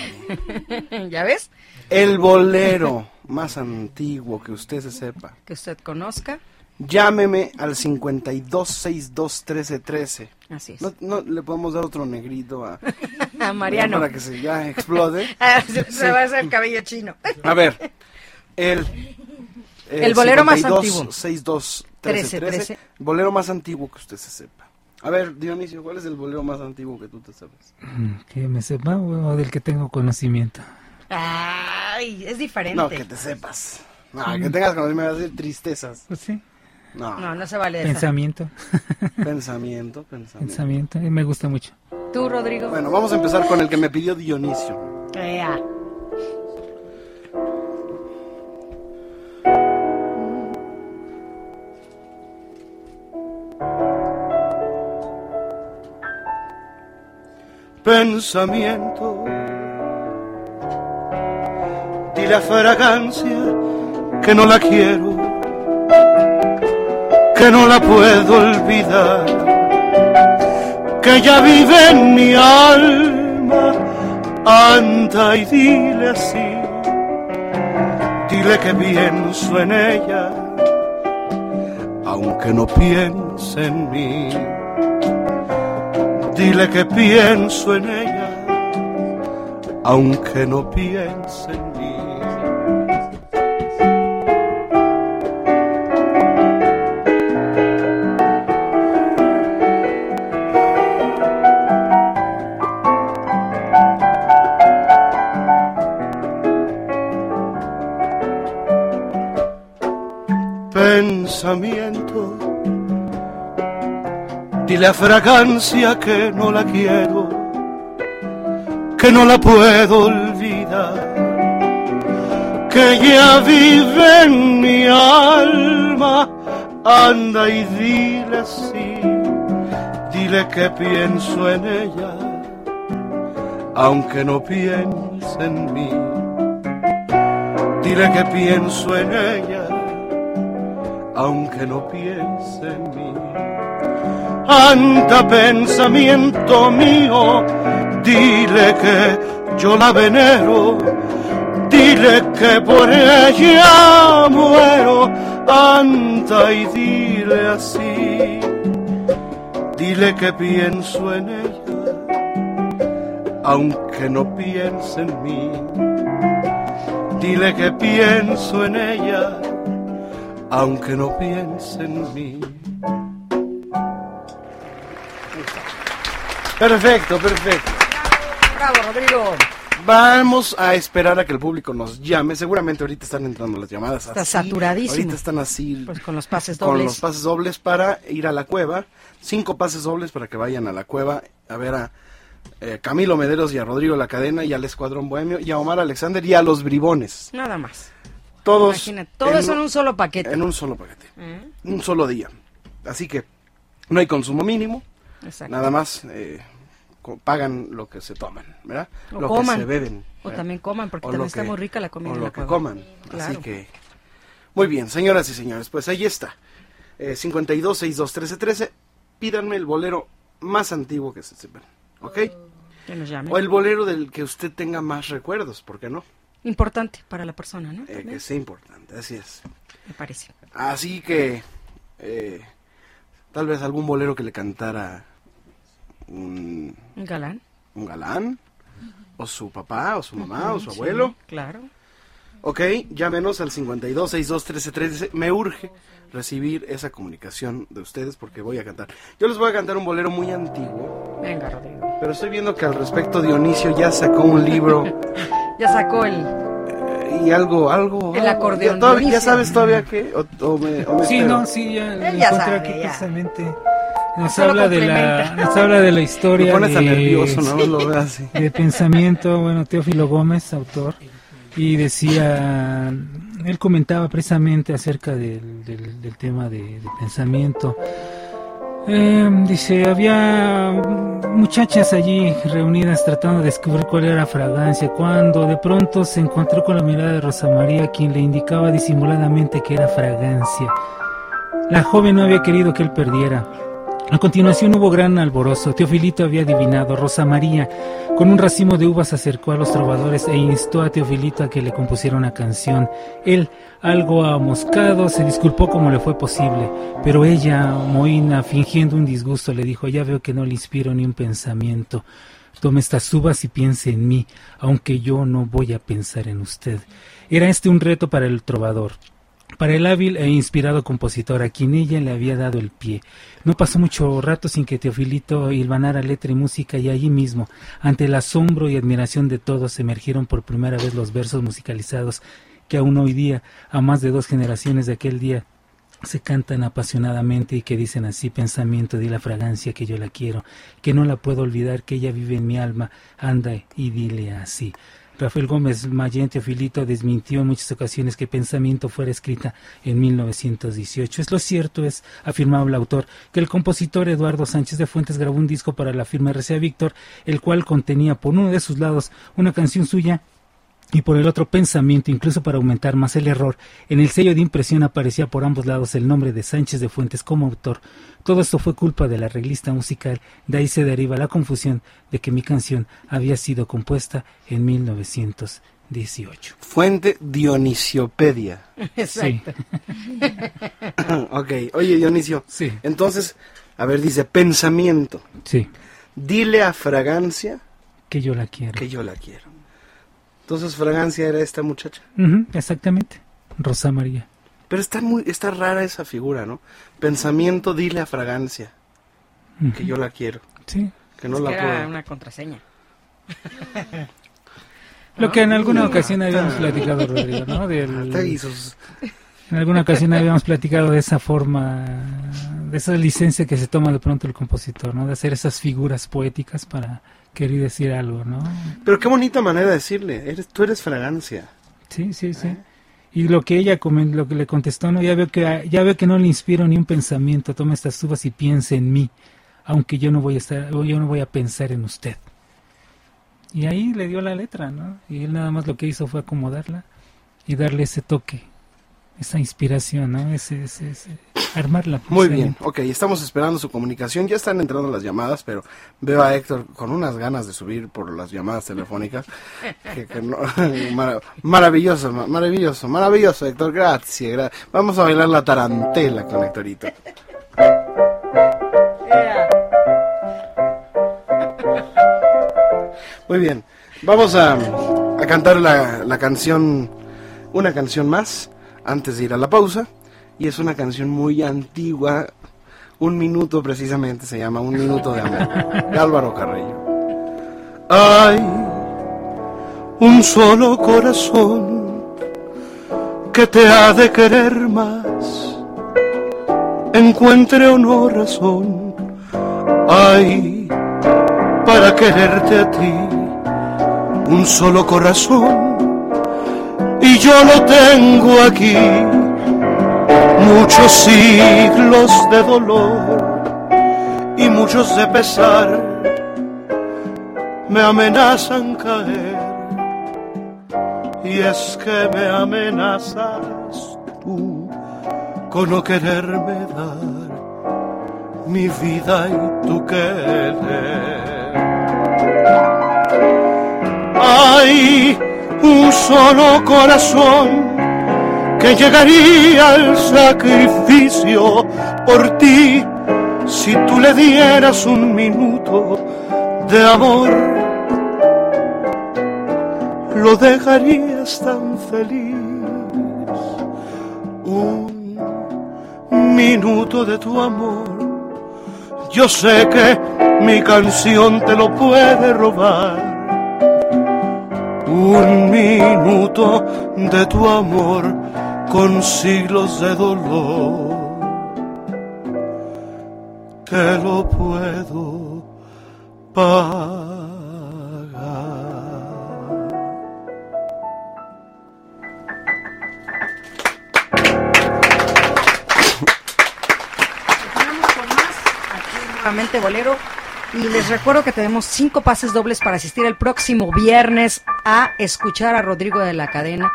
[SPEAKER 2] ¿Ya ves?
[SPEAKER 1] El bolero más antiguo que usted se sepa.
[SPEAKER 2] Que usted conozca.
[SPEAKER 1] Llámeme al 52621313.
[SPEAKER 2] Así es.
[SPEAKER 1] No, no le podemos dar otro negrito a
[SPEAKER 2] A Mariano.
[SPEAKER 1] para que se ya explode.
[SPEAKER 2] Ah, se, se va a hacer el cabello chino.
[SPEAKER 1] A ver, el,
[SPEAKER 2] El bolero más
[SPEAKER 1] 52,
[SPEAKER 2] antiguo.
[SPEAKER 1] 62,
[SPEAKER 2] 13,
[SPEAKER 1] 13,
[SPEAKER 2] 13.
[SPEAKER 1] Bolero más antiguo que usted se sepa. A ver, Dionisio, ¿cuál es el bolero más antiguo que tú te sabes?
[SPEAKER 3] Mm, Que me sepa o del que tengo conocimiento.
[SPEAKER 2] Ay, es diferente.
[SPEAKER 1] No, que te sepas. No, que tengas conocimiento, me vas a decir tristezas.
[SPEAKER 3] Pues sí,
[SPEAKER 1] No,
[SPEAKER 2] No, no se vale esa.
[SPEAKER 3] pensamiento.
[SPEAKER 1] pensamiento, pensamiento.
[SPEAKER 3] pensamiento. Y me gusta mucho.
[SPEAKER 2] Tú, Rodrigo.
[SPEAKER 1] Bueno, vamos a empezar con el que me pidió Dionisio.
[SPEAKER 2] Ea.
[SPEAKER 1] Pensamiento, di la fragancia que no la quiero, que no la puedo olvidar, que ya vive en mi alma, anda y dile así, dile que pienso en ella, aunque no piense en mí. Dile que pienso en ella, aunque no piense en mí. Pensamiento Dile a fragancia que no la quiero, que no la puedo olvidar, que ya vive en mi alma. Anda y dile así, dile que pienso en ella, aunque no piense en mí. Dile que pienso en ella, aunque no piense. Anda pensamiento mío, dile que yo la venero, dile que por ella muero, anda y dile así, dile que pienso en ella, aunque no piense en mí, dile que pienso en ella, aunque no piense en mí. Perfecto, perfecto.
[SPEAKER 2] Bravo, Rodrigo.
[SPEAKER 1] Vamos a esperar a que el público nos llame. Seguramente ahorita están entrando las llamadas.
[SPEAKER 2] Está
[SPEAKER 1] así.
[SPEAKER 2] saturadísimo.
[SPEAKER 1] Ahorita están así.
[SPEAKER 2] Pues con los pases
[SPEAKER 1] con
[SPEAKER 2] dobles.
[SPEAKER 1] los pases dobles para ir a la cueva. Cinco pases dobles para que vayan a la cueva a ver a eh, Camilo Mederos y a Rodrigo La Cadena y al Escuadrón Bohemio y a Omar Alexander y a los Bribones.
[SPEAKER 2] Nada más.
[SPEAKER 1] Todos.
[SPEAKER 2] Imagínate. Todo eso en un solo paquete.
[SPEAKER 1] En un solo paquete.
[SPEAKER 2] ¿Mm?
[SPEAKER 1] Un solo día. Así que no hay consumo mínimo.
[SPEAKER 2] Exacto.
[SPEAKER 1] Nada más eh, pagan lo que se toman, ¿verdad?
[SPEAKER 2] O
[SPEAKER 1] lo
[SPEAKER 2] coman.
[SPEAKER 1] que se beben.
[SPEAKER 2] O
[SPEAKER 1] ¿verdad?
[SPEAKER 2] también coman, porque
[SPEAKER 1] O
[SPEAKER 2] también está muy rica la comida
[SPEAKER 1] O lo que coman. Así
[SPEAKER 2] Claro.
[SPEAKER 1] que. Muy bien, señoras y señores, pues ahí está. Eh, 52 62 13 13. Pídanme el bolero más antiguo que se sepan. ¿Ok?
[SPEAKER 2] Que nos llame.
[SPEAKER 1] O el bolero del que usted tenga más recuerdos, ¿por qué no?
[SPEAKER 2] Importante para la persona, ¿no?
[SPEAKER 1] Eh, que sea importante, así es.
[SPEAKER 2] Me parece.
[SPEAKER 1] Así que. eh, tal vez algún bolero que le cantara un,
[SPEAKER 2] Un galán.
[SPEAKER 1] un galán, o su papá, o su mamá, o su
[SPEAKER 2] Sí,
[SPEAKER 1] abuelo.
[SPEAKER 2] claro.
[SPEAKER 1] Ok, llámenos al 52 62 13 13. Me urge recibir esa comunicación de ustedes porque voy a cantar. Yo les voy a cantar un bolero muy antiguo,
[SPEAKER 2] Venga, Rodrigo.
[SPEAKER 1] pero estoy viendo que al respecto Dionisio ya sacó un libro
[SPEAKER 2] Ya sacó el.
[SPEAKER 1] eh, y algo, algo.
[SPEAKER 2] El
[SPEAKER 1] algo.
[SPEAKER 2] acordeón,
[SPEAKER 1] ¿Ya, todavía- ¿Ya sabes todavía qué? ¿O, o me, o me
[SPEAKER 3] Sí,
[SPEAKER 1] espero?
[SPEAKER 3] no, sí, ya lo
[SPEAKER 2] Él ya
[SPEAKER 3] encontré
[SPEAKER 2] sabe,
[SPEAKER 3] aquí
[SPEAKER 2] ya.
[SPEAKER 3] precisamente. Nos habla, de la, nos habla de la
[SPEAKER 1] Me
[SPEAKER 3] historia de,
[SPEAKER 1] nervioso, ¿no? Lo veo así.
[SPEAKER 3] de pensamiento, bueno, Teófilo Gómez, autor, y decía, él comentaba precisamente acerca del, del, del tema de, de pensamiento. Eh, dice, había muchachas allí reunidas tratando de descubrir cuál era la fragancia, cuando de pronto se encontró con la mirada de Rosa María, quien le indicaba disimuladamente que era fragancia. La joven no había querido que él perdiera. A continuación hubo gran alborozo. Teofilito había adivinado. Rosa María, con un racimo de uvas, acercó a los trovadores e instó a Teofilito a que le compusiera una canción. Él, algo amoscado, se disculpó como le fue posible, pero ella, Moina, fingiendo un disgusto, le dijo, ya veo que no le inspiro ni un pensamiento. Tome estas uvas y piense en mí, aunque yo no voy a pensar en usted. Era este un reto para el trovador para el hábil e inspirado compositor a quien ella le había dado el pie. No pasó mucho rato sin que Teofilito hilvanara letra y música y allí mismo, ante el asombro y admiración de todos, emergieron por primera vez los versos musicalizados que aún hoy día, a más de dos generaciones de aquel día, se cantan apasionadamente y que dicen así pensamiento de la fragancia que yo la quiero, que no la puedo olvidar, que ella vive en mi alma, anda y dile así. Rafael Gómez Mayén Teofilito desmintió en muchas ocasiones que Pensamiento fuera escrita en 1918. Es lo cierto, es, afirmaba el autor, que el compositor Eduardo Sánchez de Fuentes grabó un disco para la firma RCA Víctor, el cual contenía por uno de sus lados una canción suya y por el otro pensamiento, incluso para aumentar más el error, en el sello de impresión aparecía por ambos lados el nombre de Sánchez de Fuentes como autor. Todo esto fue culpa del arreglista musical, de ahí se deriva la confusión de que mi canción había sido compuesta en 1918.
[SPEAKER 1] Fuente Dioniciopedia.
[SPEAKER 2] Exacto.
[SPEAKER 1] ok, oye Dionisio.
[SPEAKER 3] Sí.
[SPEAKER 1] Entonces, a ver, dice pensamiento.
[SPEAKER 3] Sí,
[SPEAKER 1] Dile a fragancia
[SPEAKER 3] que yo la quiero.
[SPEAKER 1] que yo la quiero. Entonces, fragancia era esta muchacha.
[SPEAKER 3] Exactamente, Rosa María.
[SPEAKER 1] Pero está muy, está rara esa figura, ¿no? Pensamiento, dile a fragancia que yo la quiero,
[SPEAKER 3] Sí,
[SPEAKER 1] que no
[SPEAKER 2] Es
[SPEAKER 1] la
[SPEAKER 2] que
[SPEAKER 1] puedo.
[SPEAKER 2] era una contraseña.
[SPEAKER 3] lo que en alguna ocasión habíamos platicado, Rodrigo, ¿no? Del-
[SPEAKER 1] sus-
[SPEAKER 3] En alguna ocasión habíamos platicado de esa forma, de esa licencia que se toma de pronto el compositor, ¿no? De hacer esas figuras poéticas para querer decir algo, ¿no?
[SPEAKER 1] Pero qué bonita manera de decirle, eres, tú eres fragancia.
[SPEAKER 3] Sí, sí, sí. Y lo que ella comen- lo que le contestó, no, ya veo que ya veo que no le inspiro ni un pensamiento. Toma estas uvas y piense en mí, aunque yo no voy a estar, yo no voy a pensar en usted. Y ahí le dio la letra, ¿no? Y él nada más lo que hizo fue acomodarla y darle ese toque, esa inspiración, ¿no? Ese, ese, ese- armarla. pues,
[SPEAKER 1] Muy bien, ok, estamos esperando su comunicación. Ya están entrando las llamadas, pero veo a Héctor con unas ganas de subir por las llamadas telefónicas. que- que no- mara- maravilloso, ma- maravilloso, maravilloso, Héctor. Gracias, gra- Vamos a bailar la tarantela con Héctorito. Muy bien, vamos a, a cantar la, la canción, una canción más, antes de ir a la pausa. Y es una canción muy antigua, un minuto precisamente, se llama Un Minuto de Amor, de Álvaro Carrillo. Hay un solo corazón que te ha de querer más, encuentre o no razón, hay para quererte a ti un solo corazón y yo lo tengo aquí. Muchos siglos de dolor y muchos de pesar me amenazan caer. Y es que me amenazas tú con no quererme dar mi vida y tu querer. Hay un solo corazón que llegaría al sacrificio por ti si tú le dieras un minuto de amor. Lo dejarías tan feliz. Un minuto de tu amor. Yo sé que mi canción te lo puede robar. Un minuto de tu amor con siglos de dolor. Te lo puedo pagar.
[SPEAKER 2] Continuamos con más nuevamente bolero. Y les recuerdo que tenemos cinco pases dobles para asistir el próximo viernes a escuchar a Rodrigo de la Cadena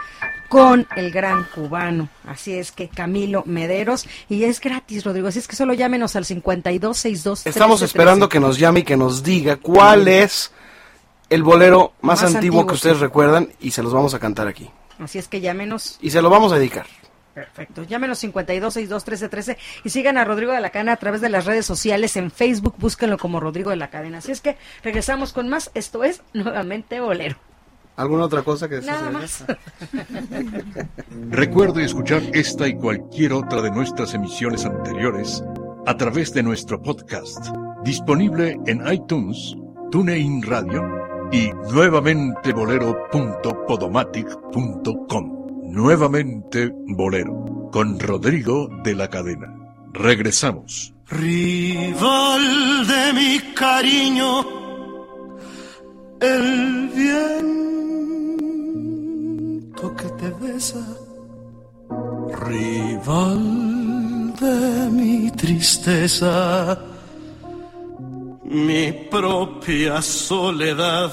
[SPEAKER 2] con el gran cubano. Así es que Camilo Mederos. Y es gratis, Rodrigo. Así es que solo llámenos al 5262.
[SPEAKER 1] Estamos esperando que nos llame y que nos diga cuál es el bolero más,
[SPEAKER 2] Más
[SPEAKER 1] antiguo,
[SPEAKER 2] antiguo,
[SPEAKER 1] que ustedes
[SPEAKER 2] sí.
[SPEAKER 1] recuerdan y se los vamos a cantar aquí.
[SPEAKER 2] Así es que llámenos.
[SPEAKER 1] Y se lo vamos a dedicar.
[SPEAKER 2] Perfecto. Llámenos 52621313 y sigan a Rodrigo de la Cadena a través de las redes sociales. En Facebook búsquenlo como Rodrigo de la Cadena. Así es que regresamos con más. Esto es nuevamente Bolero.
[SPEAKER 1] ¿Alguna otra cosa que decir?
[SPEAKER 2] Nada más.
[SPEAKER 4] Recuerde escuchar esta y cualquier otra de nuestras emisiones anteriores a través de nuestro podcast, disponible en iTunes, TuneIn Radio y nuevamente bolero.podomatic.com. Nuevamente Bolero, con Rodrigo de la Cadena. Regresamos.
[SPEAKER 5] Rival de mi cariño, el viento que te besa, rival de mi tristeza, mi propia soledad.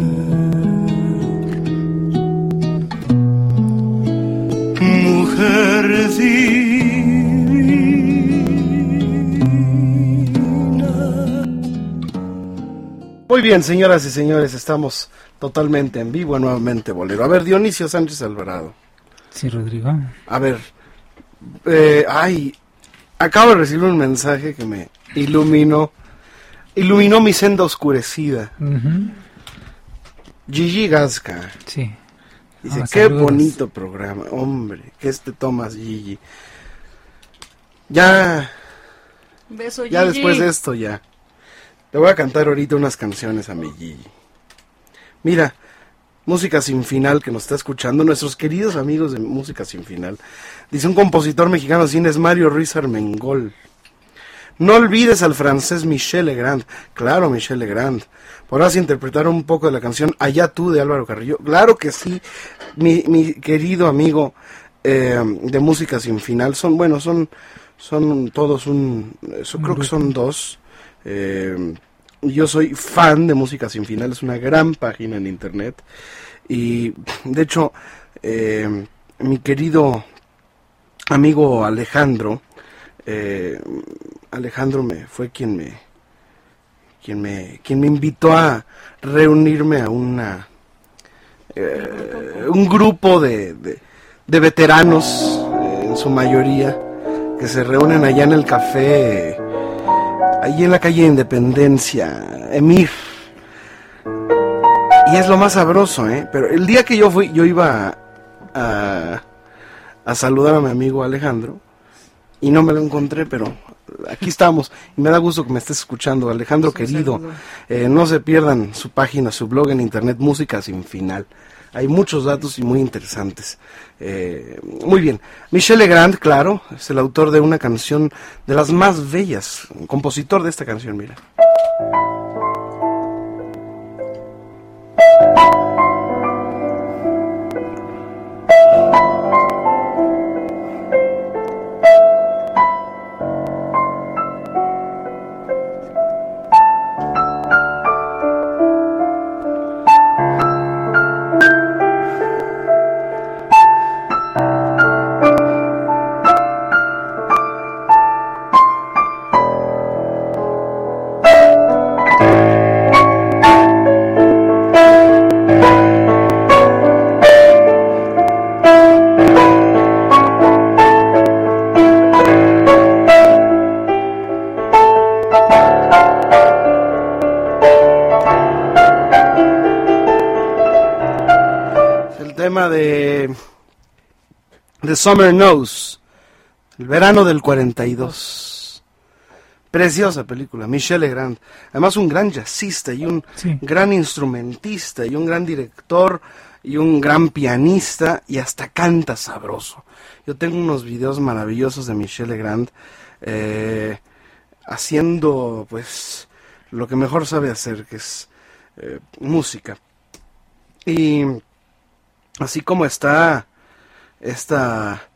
[SPEAKER 1] Muy bien, señoras y señores, estamos totalmente en vivo nuevamente, Bolero. A ver, Dionisio Sánchez Alvarado.
[SPEAKER 3] Sí, Rodrigo.
[SPEAKER 1] A ver, eh, ay, acabo de recibir un mensaje que me iluminó, iluminó mi senda oscurecida. Gigi Gasca
[SPEAKER 3] Sí.
[SPEAKER 1] dice,
[SPEAKER 3] Ah,
[SPEAKER 1] qué
[SPEAKER 3] saludos.
[SPEAKER 1] bonito programa, hombre, que este tomas Gigi. Ya,
[SPEAKER 2] Beso,
[SPEAKER 1] ya
[SPEAKER 2] Gigi.
[SPEAKER 1] después de esto ya. Le voy a cantar ahorita unas canciones a mi. Mira, Música Sin Final que nos está escuchando, nuestros queridos amigos de Música Sin Final. Dice un compositor mexicano sin es Mario Ruiz Armengol. No olvides al francés Michel Legrand. Claro, Michel Legrand. Podrás interpretar un poco de la canción Allá tú de Álvaro Carrillo. Claro que sí, mi, mi querido amigo eh, de Música Sin Final. Son, bueno, son, son todos un, eso creo que son dos. Eh, yo soy fan de Música Sin Final, es una gran página en internet. Y de hecho, eh, mi querido amigo Alejandro, eh, Alejandro me fue quien me quien me quien me invitó a reunirme a una un grupo de, de, veteranos en su mayoría que se reúnen allá en el café ahí en la calle Independencia Emir y es lo más sabroso eh pero el día que yo fui yo iba a, a, a saludar a mi amigo Alejandro y no me lo encontré, pero aquí estamos y me da gusto que me estés escuchando, Alejandro querido. eh, no se pierdan su página, su blog en internet, Música Sin Final. Hay muchos datos y muy interesantes. Eh, muy bien. Michel Legrand, claro, es el autor de una canción de las más bellas, compositor de esta canción, mira. Tema de The Summer Knows, el verano del 42. Preciosa película, Michel Legrand. Además un gran jazzista y un
[SPEAKER 3] Sí.
[SPEAKER 1] gran instrumentista y un gran director y un gran pianista y hasta canta sabroso. Yo tengo unos videos maravillosos de Michel Legrand eh, haciendo pues lo que mejor sabe hacer, que es eh, música. Y así como está esta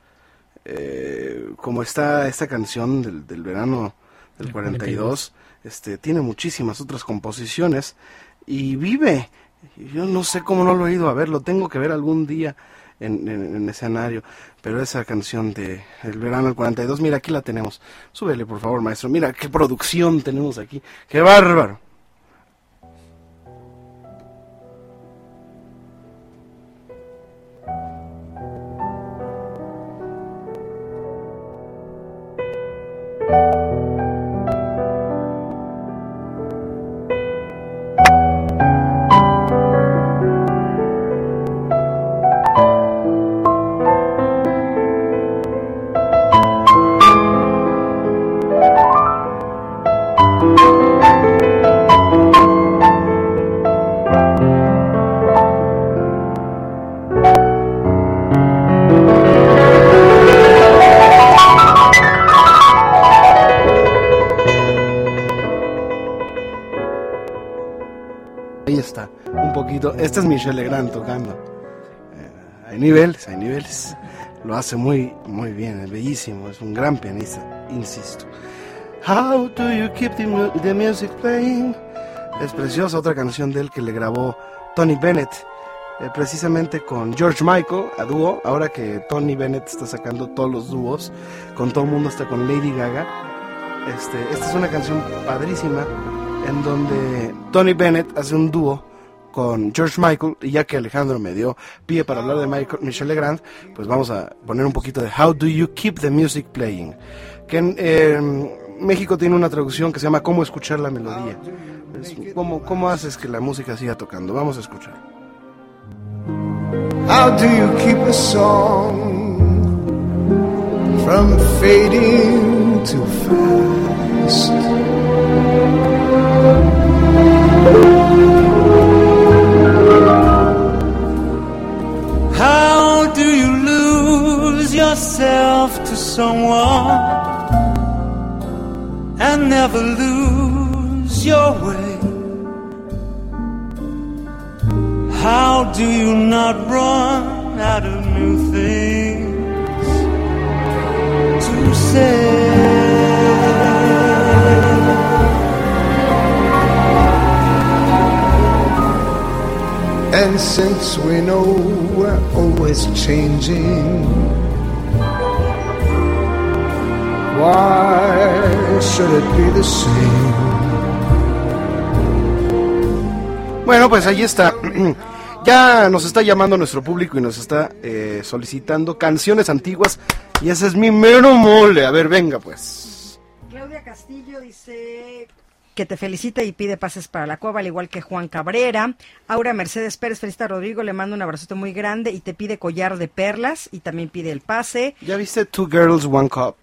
[SPEAKER 1] eh, como está esta canción del, del verano del
[SPEAKER 3] Del
[SPEAKER 1] 42, este tiene muchísimas otras composiciones y vive. Yo no sé cómo no lo he ido a ver lo tengo que ver algún día en, en- en escenario pero esa canción de el verano del 42 mira aquí la tenemos. Súbele por favor maestro mira qué producción tenemos aquí qué bárbaro Ahí poquito. Este es Michel Legrand tocando. Eh, hay niveles, hay niveles. Lo hace muy, muy bien, es bellísimo, es un gran pianista, insisto. How do you keep the music playing? Es preciosa otra canción de él que le grabó Tony Bennett, eh, precisamente con George Michael, a dúo. Ahora que Tony Bennett está sacando todos los dúos, con todo el mundo, hasta con Lady Gaga. Este, esta es una canción padrísima en donde Tony Bennett hace un dúo con George Michael y ya que Alejandro me dio pie para hablar de Michael, Michel Legrand, pues vamos a poner un poquito de How Do You Keep the Music Playing, que en eh, México tiene una traducción que se llama Cómo escuchar la melodía. Es ¿cómo, ¿Cómo haces que la música siga tocando? Vamos a escuchar.
[SPEAKER 5] How do you keep a song from fading too fast? How do you lose yourself to someone and never lose your way? How do you not run out of new things to say? And since we know we're always changing, why should it be the same?
[SPEAKER 1] Bueno, pues ahí está. Ya nos está llamando nuestro público y nos está eh, solicitando canciones antiguas. Y ese es mi mero mole. A ver, venga pues.
[SPEAKER 2] Claudia Castillo dice que te felicita y pide pases para la cueva, al igual que Juan Cabrera. Aura Mercedes Pérez felicita a Rodrigo, le manda un abrazote muy grande y te pide collar de perlas y también pide el pase.
[SPEAKER 1] ¿Ya viste Two Girls, One Cup?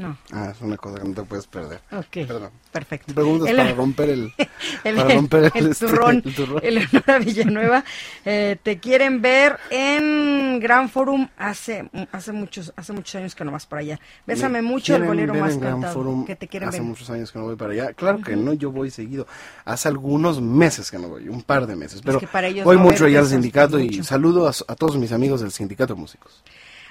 [SPEAKER 2] No,
[SPEAKER 1] Ah, es una cosa que no te puedes perder.
[SPEAKER 2] ok,
[SPEAKER 1] Perdón.
[SPEAKER 2] perfecto.
[SPEAKER 1] Preguntas
[SPEAKER 2] El-
[SPEAKER 1] para romper el,
[SPEAKER 2] el,
[SPEAKER 1] para romper
[SPEAKER 2] el
[SPEAKER 1] este,
[SPEAKER 2] turrón,
[SPEAKER 1] el turrón.
[SPEAKER 2] Eleonora Villanueva, eh, te quieren ver en Gran Forum hace hace muchos hace muchos años que no vas para allá. Bésame
[SPEAKER 1] Me
[SPEAKER 2] mucho, el bolero más cantado.
[SPEAKER 1] Forum.
[SPEAKER 2] que te quieren
[SPEAKER 1] Hace
[SPEAKER 2] ver.
[SPEAKER 1] muchos años que no voy para allá. Claro que no, yo voy seguido. Hace algunos meses que no voy, un par de meses. Pero
[SPEAKER 2] que para ellos
[SPEAKER 1] voy
[SPEAKER 2] no
[SPEAKER 1] mucho allá al
[SPEAKER 2] es
[SPEAKER 1] sindicato y
[SPEAKER 2] mucho.
[SPEAKER 1] saludo a, a todos mis amigos del sindicato de músicos.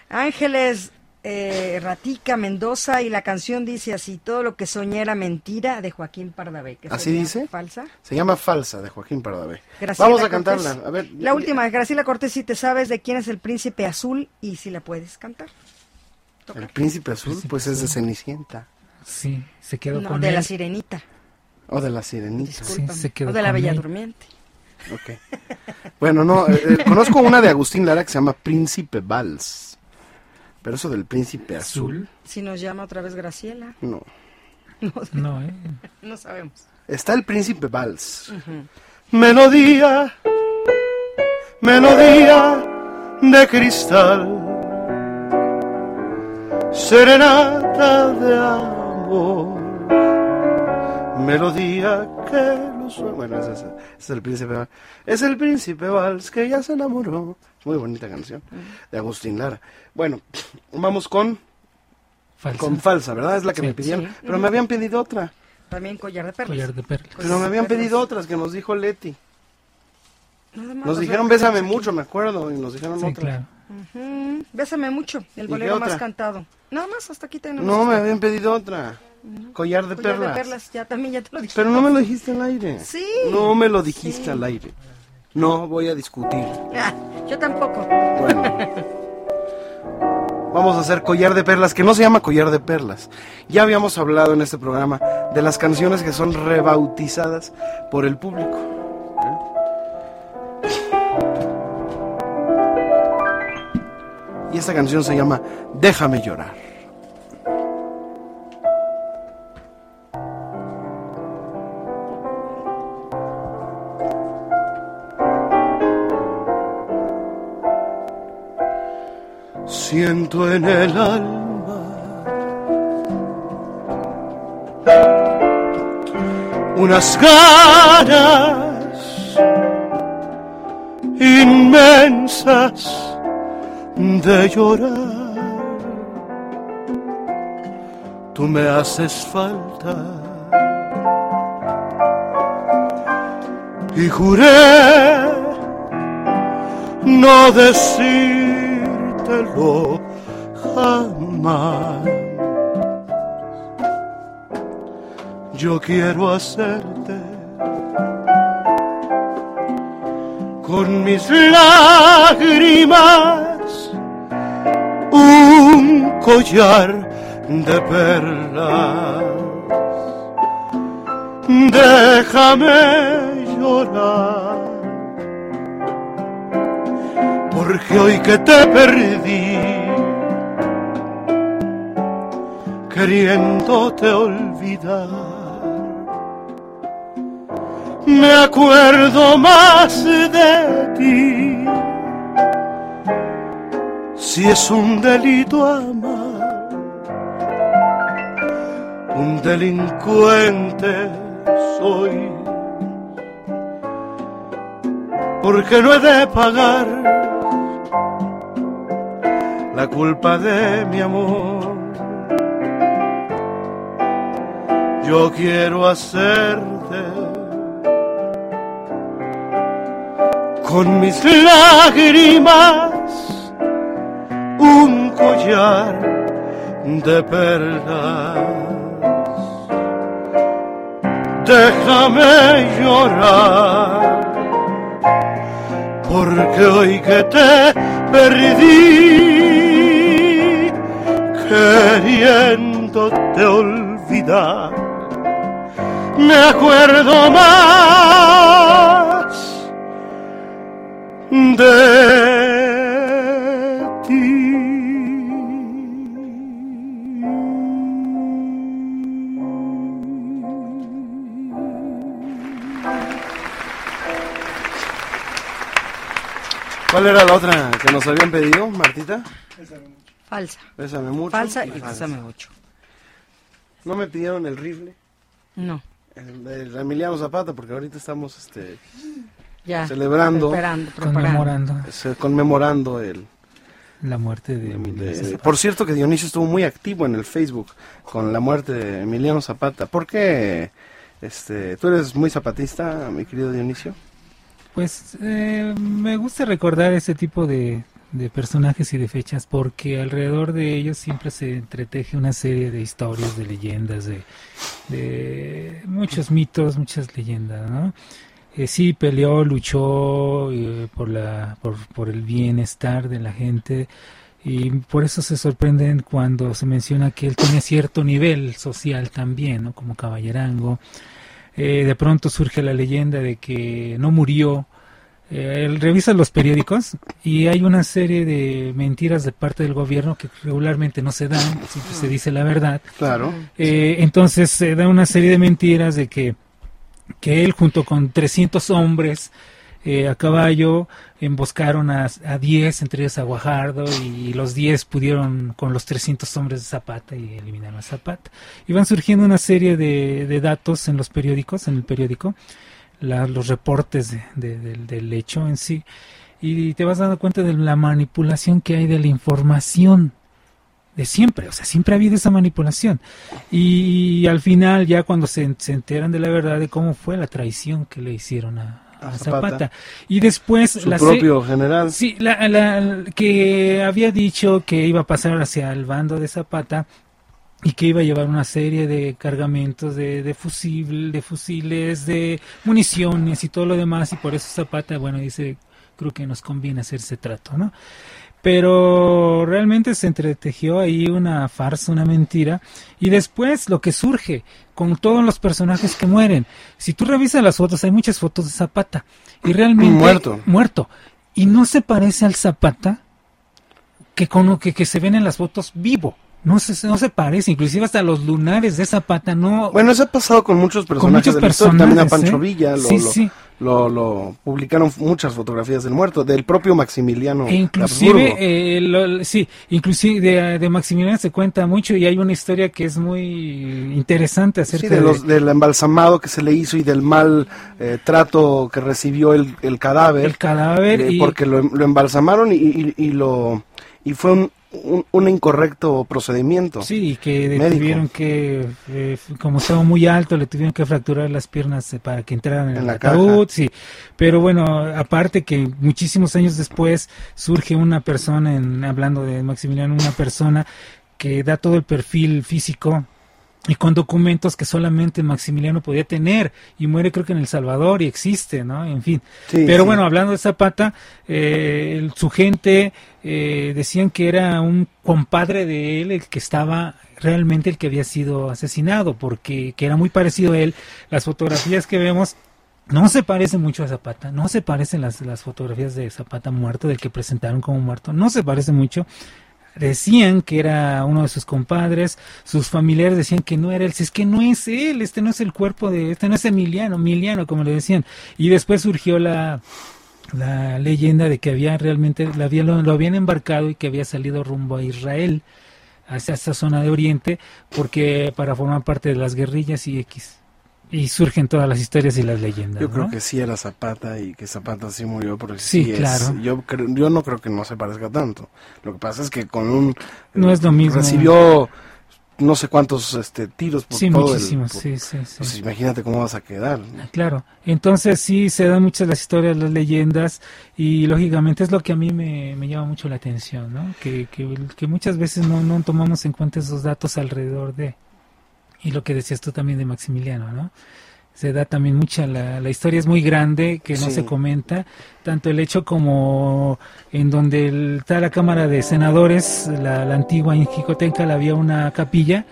[SPEAKER 2] Ángeles eh, Ratica Mendoza y la canción dice así, todo lo que soñé era mentira de Joaquín Pardavé. que
[SPEAKER 1] ¿Así dice?
[SPEAKER 2] Falsa.
[SPEAKER 1] Se llama Falsa de Joaquín Pardavé.
[SPEAKER 2] Graciela
[SPEAKER 1] Vamos a
[SPEAKER 2] Cortés.
[SPEAKER 1] cantarla. A ver,
[SPEAKER 2] La última, Graciela Cortés, si te sabes de quién es el príncipe azul y si la puedes cantar.
[SPEAKER 1] El príncipe azul,
[SPEAKER 3] Príncipe
[SPEAKER 1] pues es de. Cenicienta.
[SPEAKER 3] Sí, se quedó
[SPEAKER 2] No,
[SPEAKER 3] con
[SPEAKER 2] de
[SPEAKER 3] él.
[SPEAKER 2] la sirenita.
[SPEAKER 1] O de la sirenita.
[SPEAKER 2] Discúlpame.
[SPEAKER 3] se quedó
[SPEAKER 2] o de la Bella
[SPEAKER 3] él.
[SPEAKER 2] Durmiente.
[SPEAKER 1] Ok. Bueno, no, eh, eh, conozco una de Agustín Lara que se llama Príncipe Vals. Pero eso del príncipe azul.
[SPEAKER 2] Si nos llama otra vez Graciela,
[SPEAKER 1] no.
[SPEAKER 3] No, ¿eh?
[SPEAKER 2] no sabemos.
[SPEAKER 1] Está el príncipe Vals. Melodía, melodía de cristal, serenata de amor, melodía que Bueno, ese es, ese es el príncipe Vals. Es el príncipe Vals que ya se enamoró. Muy bonita canción de Agustín Lara. Bueno, vamos con
[SPEAKER 3] Falsa.
[SPEAKER 1] con falsa, ¿verdad? Es la que
[SPEAKER 3] Sí.
[SPEAKER 1] me pidieron.
[SPEAKER 2] Sí.
[SPEAKER 1] Pero me habían pedido otra.
[SPEAKER 2] También collar de perlas.
[SPEAKER 3] Collar de perlas.
[SPEAKER 1] Pero me habían pedido otras que nos dijo Leti.
[SPEAKER 2] Nada más
[SPEAKER 1] Nos dijeron bésame mucho, me acuerdo, y nos dijeron
[SPEAKER 3] Sí,
[SPEAKER 1] otras.
[SPEAKER 3] claro.
[SPEAKER 2] Ujú, Bésame mucho, el
[SPEAKER 1] ¿Y
[SPEAKER 2] bolero más
[SPEAKER 1] otra?
[SPEAKER 2] cantado. Nada más, hasta aquí tenemos.
[SPEAKER 1] No, me habían pedido otra. Collar de
[SPEAKER 2] Collar
[SPEAKER 1] perlas.
[SPEAKER 2] de perlas, ya también ya te lo dije.
[SPEAKER 1] Pero no me lo dijiste al aire.
[SPEAKER 2] Sí.
[SPEAKER 1] No me lo dijiste al aire. No voy a discutir.
[SPEAKER 2] Ah, yo tampoco.
[SPEAKER 1] Bueno. Vamos a hacer collar de perlas, que no se llama collar de perlas. Ya habíamos hablado en este programa de las canciones que son rebautizadas por el público. ¿eh? Y esta canción se llama Déjame llorar. Siento en el alma unas ganas inmensas de llorar. Tú me haces falta y juré no jamás. Yo quiero hacerte con mis lágrimas un collar de perlas. Déjame llorar porque hoy que te perdí, queriéndote olvidar, me acuerdo más de ti. Si es un delito amar, un delincuente soy. Porque no he de pagar la culpa de mi amor. Yo quiero hacerte con mis lágrimas un collar de perlas. Déjame llorar porque hoy que te perdí, queriéndote olvidar, me acuerdo más de ti. ¿Cuál era la otra que nos habían pedido, Martita?
[SPEAKER 2] Falsa.
[SPEAKER 1] Bésame mucho.
[SPEAKER 2] Falsa y
[SPEAKER 1] Falsa.
[SPEAKER 2] bésame mucho.
[SPEAKER 1] No me pidieron el rifle,
[SPEAKER 2] No,
[SPEAKER 1] el de Emiliano Zapata, porque ahorita estamos este,
[SPEAKER 2] ya.
[SPEAKER 1] Celebrando.
[SPEAKER 3] Conmemorando
[SPEAKER 1] se- conmemorando el...
[SPEAKER 3] la muerte de Emilio
[SPEAKER 1] de-
[SPEAKER 3] Zapata.
[SPEAKER 1] por cierto que Dionisio estuvo muy activo en el Facebook con la muerte de Emiliano Zapata. ¿Por qué? Este, ¿Tú eres muy zapatista, mi querido Dionisio?
[SPEAKER 3] Pues eh, me gusta recordar ese tipo de, de personajes y de fechas porque alrededor de ellos siempre se entreteje una serie de historias, de leyendas, de, de muchos mitos, muchas leyendas, ¿no? Eh, sí peleó, luchó eh, por, la, por, por el bienestar de la gente y por eso se sorprenden cuando se menciona que él tenía cierto nivel social también, ¿no? Como caballerango. Eh, de pronto surge la leyenda de que no murió. Eh, él revisa los periódicos y hay una serie de mentiras de parte del gobierno que regularmente no se dan, siempre se dice la verdad.
[SPEAKER 1] Claro.
[SPEAKER 3] Eh, entonces se da una serie de mentiras de que, que él junto con 300 hombres eh, a caballo, emboscaron a, a 10, entre ellos a Guajardo, y los 10 pudieron con los 300 hombres de Zapata y eliminaron a Zapata. Iban surgiendo una serie de, de datos en los periódicos, en el periódico, la- los reportes de- de- del- del hecho en sí, y te vas dando cuenta de la manipulación que hay de la información de siempre, o sea, siempre ha habido esa manipulación. Y, al final, ya cuando se, se enteran de la verdad de cómo fue la traición que le hicieron a, Zapata.
[SPEAKER 1] Zapata.
[SPEAKER 3] Y después
[SPEAKER 1] Su
[SPEAKER 3] la
[SPEAKER 1] propio general.
[SPEAKER 3] Sí, la, la- que había dicho que iba a pasar hacia el bando de Zapata y que iba a llevar una serie de cargamentos de, de fusil, de fusiles, de municiones y todo lo demás y por eso Zapata, bueno, dice, creo que nos conviene hacer ese trato, ¿no? Pero realmente se entretejió ahí una farsa, una mentira. Y después lo que surge con todos los personajes que mueren. Si tú revisas las fotos, hay muchas fotos de Zapata. Y realmente...
[SPEAKER 1] Muerto.
[SPEAKER 3] Muerto. Y no se parece al Zapata que, con, que, que se ven en las fotos vivo. No se, no se parece, inclusive hasta los lunares de Zapata no...
[SPEAKER 1] Bueno, eso ha pasado con muchos
[SPEAKER 3] con
[SPEAKER 1] personajes
[SPEAKER 3] muchos
[SPEAKER 1] de la historia. También a
[SPEAKER 3] personajes,
[SPEAKER 1] Pancho
[SPEAKER 3] ¿eh?
[SPEAKER 1] Villa lo,
[SPEAKER 3] Sí,
[SPEAKER 1] lo,
[SPEAKER 3] sí.
[SPEAKER 1] lo- lo publicaron muchas fotografías del muerto, del propio Maximiliano.
[SPEAKER 3] E
[SPEAKER 1] de
[SPEAKER 3] inclusive, eh, sí, inclusive de, de Maximiliano se cuenta mucho y hay una historia que es muy interesante acerca
[SPEAKER 1] Sí, de los, del embalsamado que se le hizo y del mal eh, trato que recibió el, el cadáver.
[SPEAKER 3] el cadáver
[SPEAKER 1] eh,
[SPEAKER 3] y
[SPEAKER 1] porque lo, lo embalsamaron y, y- y lo y fue un, un, un incorrecto procedimiento.
[SPEAKER 3] sí, que
[SPEAKER 1] médico.
[SPEAKER 3] tuvieron que, eh, como estaba muy alto, le tuvieron que fracturar las piernas eh, para que entraran en,
[SPEAKER 1] En
[SPEAKER 3] el
[SPEAKER 1] la
[SPEAKER 3] ataúd,
[SPEAKER 1] caja.
[SPEAKER 3] sí. Pero bueno, aparte que muchísimos años después surge una persona, en, hablando de Maximiliano, una persona que da todo el perfil físico y con documentos que solamente Maximiliano podía tener y muere creo que en El Salvador y existe, ¿no? En fin.
[SPEAKER 1] Sí,
[SPEAKER 3] Pero
[SPEAKER 1] sí.
[SPEAKER 3] bueno, hablando de Zapata, eh, el- su gente eh, decían que era un compadre de él el que estaba realmente el que había sido asesinado, porque que era muy parecido a él. Las fotografías que vemos no se parecen mucho a Zapata, no se parecen las, las fotografías de Zapata muerto, del que presentaron como muerto, no se parece mucho. Decían que era uno de sus compadres, sus familiares decían que no era él, si es que no es él, este no es el cuerpo de, este no es Emiliano, Emiliano, como le decían. Y después surgió la, la leyenda de que había realmente, lo, lo habían embarcado y que había salido rumbo a Israel, hacia esa zona de Oriente, porque para formar parte de las guerrillas y X. Y surgen todas las historias y las leyendas.
[SPEAKER 1] Yo creo
[SPEAKER 3] ¿no?
[SPEAKER 1] que sí era Zapata y que Zapata sí murió porque
[SPEAKER 3] Sí,
[SPEAKER 1] sí, es-
[SPEAKER 3] claro.
[SPEAKER 1] Yo, yo no creo que no se parezca tanto. Lo que pasa es que con un...
[SPEAKER 3] No es lo mismo.
[SPEAKER 1] Recibió no sé cuántos este, tiros por
[SPEAKER 3] Sí,
[SPEAKER 1] todo
[SPEAKER 3] muchísimos,
[SPEAKER 1] el... por-
[SPEAKER 3] sí, sí, sí.
[SPEAKER 1] Pues imagínate cómo vas a quedar.
[SPEAKER 3] Claro, entonces sí se dan muchas las historias, las leyendas y lógicamente es lo que a mí me, me llama mucho la atención, ¿no? Que, que, que muchas veces no, no tomamos en cuenta esos datos alrededor de, y lo que decías tú también de Maximiliano, ¿no? Se da también mucha, la, la historia es muy grande que no
[SPEAKER 1] Sí.
[SPEAKER 3] se comenta, tanto el hecho como en donde el- está la Cámara de Senadores, la, la antigua en Jicotenca, había una capilla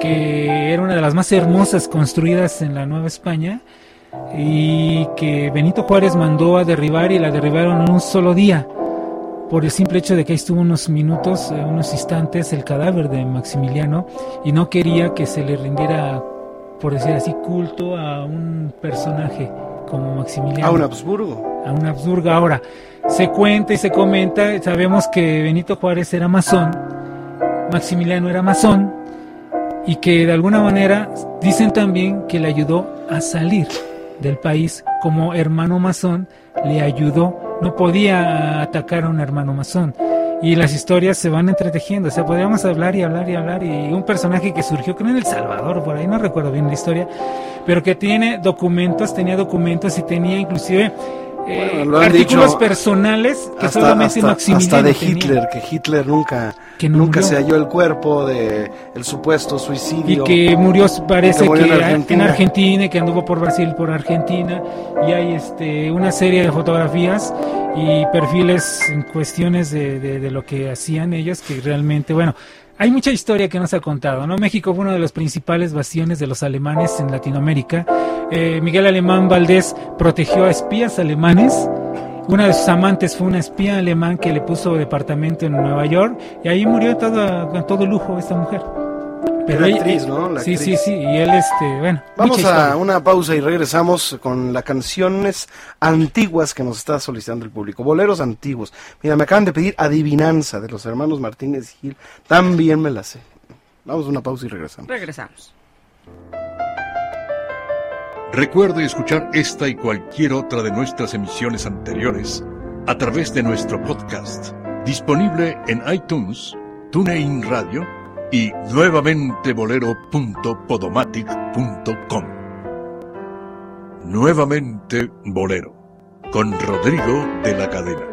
[SPEAKER 3] que era una de las más hermosas construidas en la Nueva España y que Benito Juárez mandó a derribar y la derribaron en un solo día por el simple hecho de que ahí estuvo unos minutos, eh, unos instantes el cadáver de Maximiliano y no quería que se le rindiera, por decir así, culto a un personaje como Maximiliano
[SPEAKER 1] A un Habsburgo.
[SPEAKER 3] a un Habsburgo. Ahora, se cuenta y se comenta, sabemos que Benito Juárez era masón, Maximiliano era masón, y que de alguna manera dicen también que le ayudó a salir del país como hermano masón, le ayudó, no podía atacar a un hermano masón. Y las historias se van entretejiendo, o sea, podríamos hablar y hablar y hablar, y un personaje que surgió creo en El Salvador, por ahí no recuerdo bien la historia, pero que tiene documentos, tenía documentos y tenía inclusive eh,
[SPEAKER 1] Bueno,
[SPEAKER 3] artículos
[SPEAKER 1] dicho
[SPEAKER 3] personales que
[SPEAKER 1] Hasta,
[SPEAKER 3] solamente
[SPEAKER 1] hasta-
[SPEAKER 3] Maximiliano
[SPEAKER 1] hasta de
[SPEAKER 3] tenía.
[SPEAKER 1] Hitler, que Hitler nunca,
[SPEAKER 3] Que no
[SPEAKER 1] nunca
[SPEAKER 3] murió.
[SPEAKER 1] se halló el cuerpo de el supuesto
[SPEAKER 3] y
[SPEAKER 1] suicidio.
[SPEAKER 3] que murió parece
[SPEAKER 1] Que murió en
[SPEAKER 3] en
[SPEAKER 1] Argentina.
[SPEAKER 3] Argentina. y que anduvo por Brasil por Argentina y hay este una serie de fotografías y perfiles en cuestiones de, de- de lo que hacían ellos que realmente bueno hay mucha historia que no se ha contado, ¿no? México fue uno de los principales bastiones de los alemanes en Latinoamérica. Eh, Miguel Alemán Valdés protegió a espías alemanes. Una de sus amantes fue una espía alemán que le puso departamento en Nueva York y ahí murió todo, con todo lujo esta mujer. Pero
[SPEAKER 1] La actriz, ¿no? La
[SPEAKER 3] sí, sí,
[SPEAKER 1] actriz.
[SPEAKER 3] sí, y él, este, bueno.
[SPEAKER 1] Vamos a una pausa y regresamos con las canciones antiguas que nos está solicitando el público. Boleros antiguos. Mira, me acaban de pedir Adivinanza de los hermanos Martínez y Gil. También me la sé. Vamos a una pausa y regresamos.
[SPEAKER 2] Regresamos.
[SPEAKER 4] Recuerde escuchar esta y cualquier otra de nuestras emisiones anteriores a través de nuestro podcast, disponible en iTunes, TuneIn Radio y nuevamente bolero.podomatic.com. Nuevamente Bolero, con Rodrigo de la Cadena.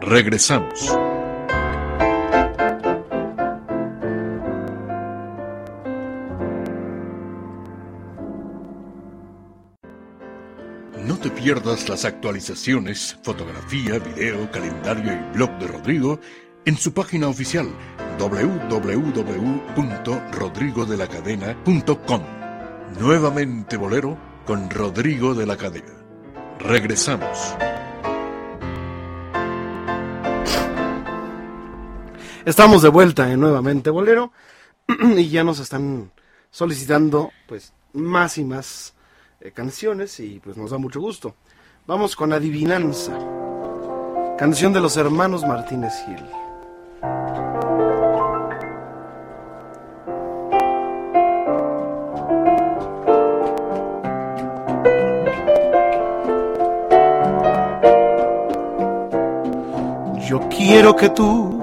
[SPEAKER 4] Regresamos. No te pierdas las actualizaciones, fotografía, video, calendario y blog de Rodrigo en su página oficial www.rodrigodelacadena.com. Nuevamente Bolero con Rodrigo de la Cadena. Regresamos.
[SPEAKER 1] Estamos de vuelta en nuevamente Bolero y ya nos están solicitando pues más y más eh, canciones y pues nos da mucho gusto. Vamos con Adivinanza, canción de los hermanos Martínez Gil. Yo quiero que tú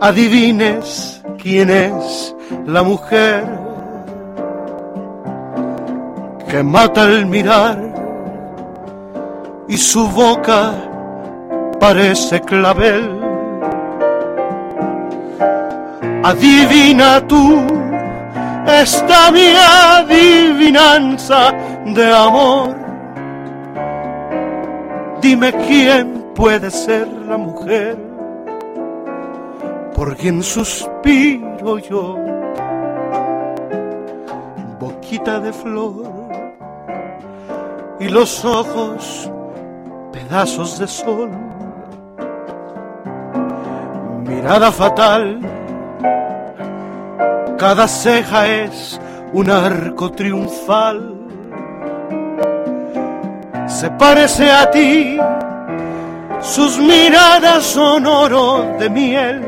[SPEAKER 1] adivines quién es la mujer que mata al mirar y su boca parece clavel. Adivina tú esta mi adivinanza de amor. Dime quién puede ser la mujer por quien suspiro yo. Boquita de flor y los ojos pedazos de sol. Mirada fatal, cada ceja es un arco triunfal. Se parece a ti, sus miradas son oro de miel.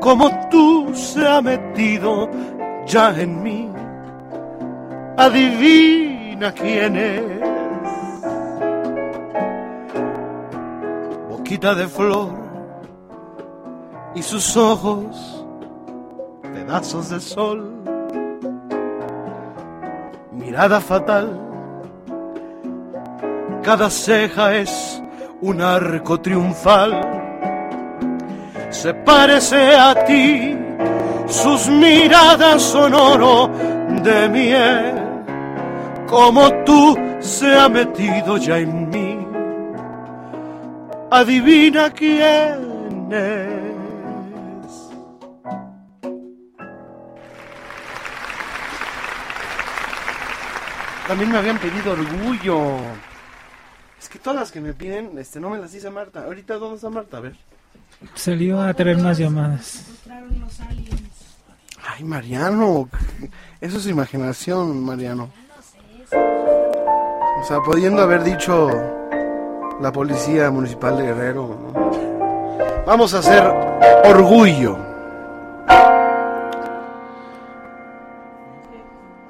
[SPEAKER 1] Como tú se ha metido ya en mí, adivina quién es. Boquita de flor y sus ojos pedazos de sol. Mirada fatal, cada ceja es un arco triunfal. Se parece a ti, sus miradas son oro de miel. Como tú se ha metido ya en mí, adivina quién es. También me habían pedido orgullo. Es que todas las que me piden, este, no me las dice Marta. Ahorita, ¿dónde está Marta? A ver.
[SPEAKER 3] Salió a traer más llamadas.
[SPEAKER 1] Ay, Mariano. Eso es imaginación, Mariano. O sea, pudiendo haber dicho la policía municipal de Guerrero. ¿no? Vamos a hacer orgullo.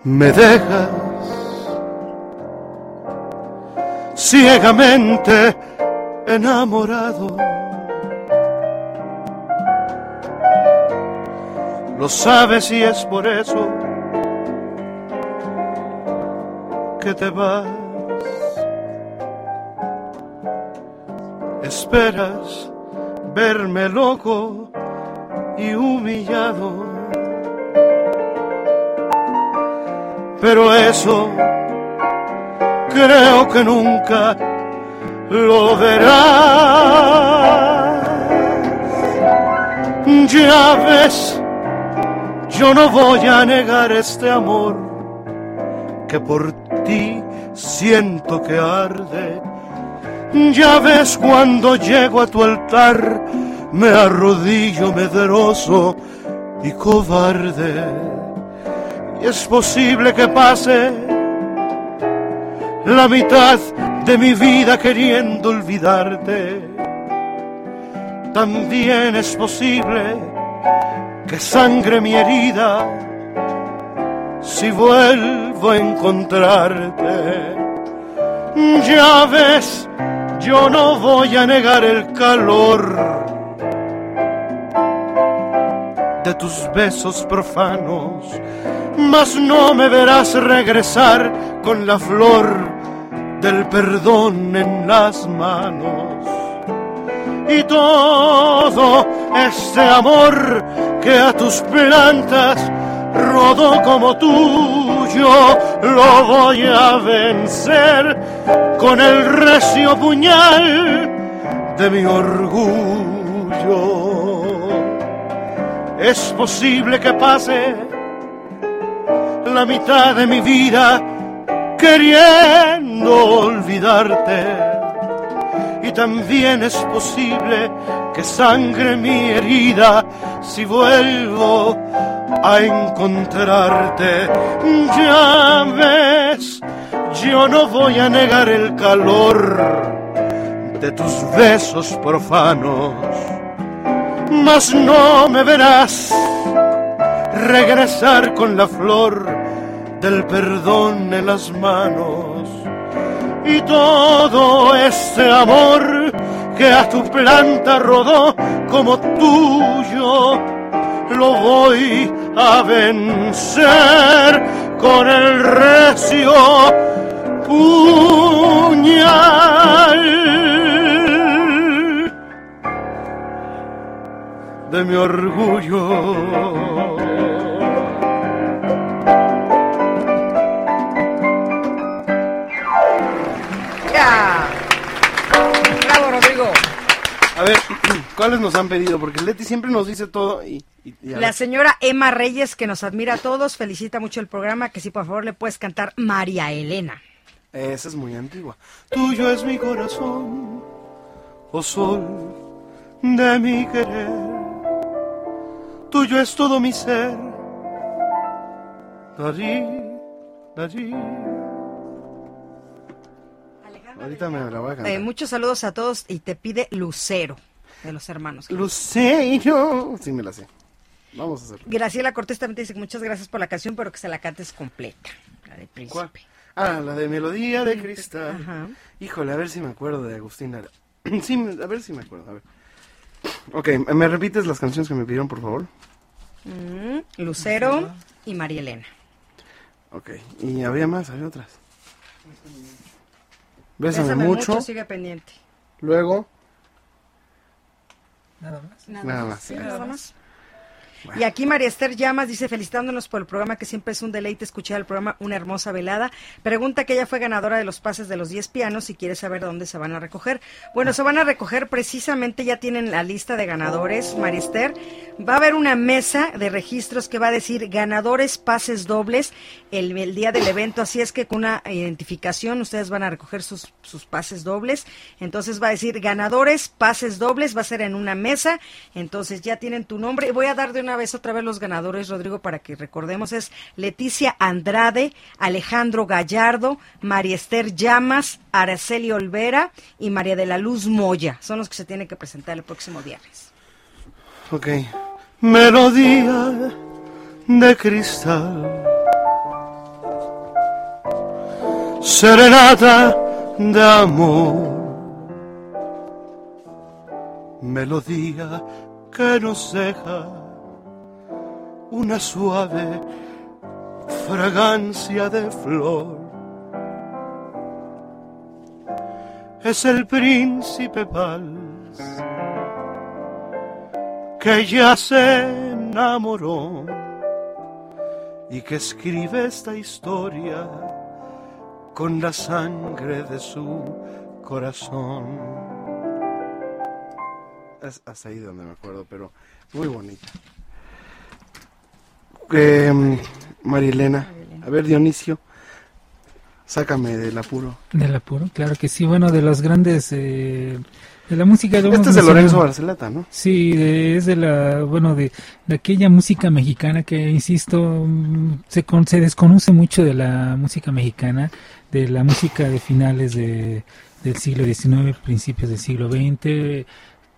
[SPEAKER 1] Me dejas ciegamente enamorado. Lo sabes y es por eso que te vas. Esperas verme loco y humillado. Pero eso creo que nunca lo verás. Ya ves, yo no voy a negar este amor que por ti siento que arde. Ya ves cuando llego a tu altar me arrodillo medroso y cobarde. Es posible que pase la mitad de mi vida queriendo olvidarte. También es posible que sangre mi herida si vuelvo a encontrarte. Ya ves, yo no voy a negar el calor de tus besos profanos, mas no me verás regresar con la flor del perdón en las manos. Y todo este amor que a tus plantas rodó como tuyo, lo voy a vencer con el recio puñal de mi orgullo. Es posible que pase la mitad de mi vida queriendo olvidarte. Y también es posible que sangre mi herida si vuelvo a encontrarte. Ya ves, yo no voy a negar el calor de tus besos profanos mas no me verás regresar con la flor del perdón en las manos. Y todo este amor que a tu planta rodó como tuyo, lo voy a vencer con el recio puñal. de mi orgullo.
[SPEAKER 6] A ver, ¿cuáles nos han pedido? Porque Leti siempre nos dice todo y... y- y a
[SPEAKER 2] La señora Emma Reyes, que nos admira a todos, felicita mucho el programa, que si por favor le puedes cantar María Elena.
[SPEAKER 6] Esa es muy antigua.
[SPEAKER 1] Tuyo es mi corazón, oh sol de mi querer. Tuyo es todo mi ser. Darí, darí.
[SPEAKER 6] Ahorita me la voy a cantar.
[SPEAKER 2] Eh, muchos saludos a todos y te pide Lucero, de los hermanos.
[SPEAKER 6] Lucero. Sí, me la sé. Vamos a hacerlo.
[SPEAKER 2] Graciela Cortés también te dice que muchas gracias por la canción, pero que se la cantes completa. La de Príncipe.
[SPEAKER 6] ¿Cuál? Ah, la de Melodía de Cristal.
[SPEAKER 2] Ajá.
[SPEAKER 6] Híjole, a ver si me acuerdo de Agustín Lara. Sí, a ver si me acuerdo. A ver. Ok, ¿me repites las canciones que me pidieron, por favor?
[SPEAKER 2] Mm, Lucero y María Elena.
[SPEAKER 6] Ok, y había más, había otras. Bésame,
[SPEAKER 2] Bésame
[SPEAKER 6] mucho.
[SPEAKER 2] sigue pendiente.
[SPEAKER 6] Luego,
[SPEAKER 3] Nada más.
[SPEAKER 6] nada más.
[SPEAKER 2] Sí, nada más. Y aquí María Esther Llamas dice felicitándonos por el programa que siempre es un deleite escuchar el programa Una Hermosa Velada. Pregunta que ella fue ganadora de los pases de los 10 pianos y quiere saber dónde se van a recoger. Bueno, se van a recoger precisamente, ya tienen la lista de ganadores, María Esther. Va a haber una mesa de registros que va a decir ganadores pases dobles el, día del evento, así es que con una identificación ustedes van a recoger sus, sus pases dobles. Entonces va a decir ganadores pases dobles, va a ser en una mesa. Entonces ya tienen tu nombre. Voy a dar de una vez otra vez los ganadores, Rodrigo, para que recordemos. Es Leticia Andrade, Alejandro Gallardo, María Esther Llamas, Araceli Olvera y María de la Luz Moya. Son los que se tienen que presentar el próximo viernes.
[SPEAKER 6] Ok.
[SPEAKER 1] melodía de cristal. Serenata de amor. Melodía que nos deja una suave fragancia de flor. Es el príncipe vals que ya se enamoró y que escribe esta historia con la sangre de su corazón.
[SPEAKER 6] Es hasta ahí donde me acuerdo, pero muy bonita. Eh, María Elena. A ver, Dionisio.
[SPEAKER 1] Sácame del apuro.
[SPEAKER 3] Del apuro, claro que sí. Bueno, de los grandes eh, de la música.
[SPEAKER 1] Este es de Lorenzo Barcelata, ¿no?
[SPEAKER 3] Sí, es de la, bueno, de, de, aquella música mexicana que, insisto, mm, se, se desconoce mucho de la música mexicana, de la música de finales de, del siglo XIX, principios del siglo XX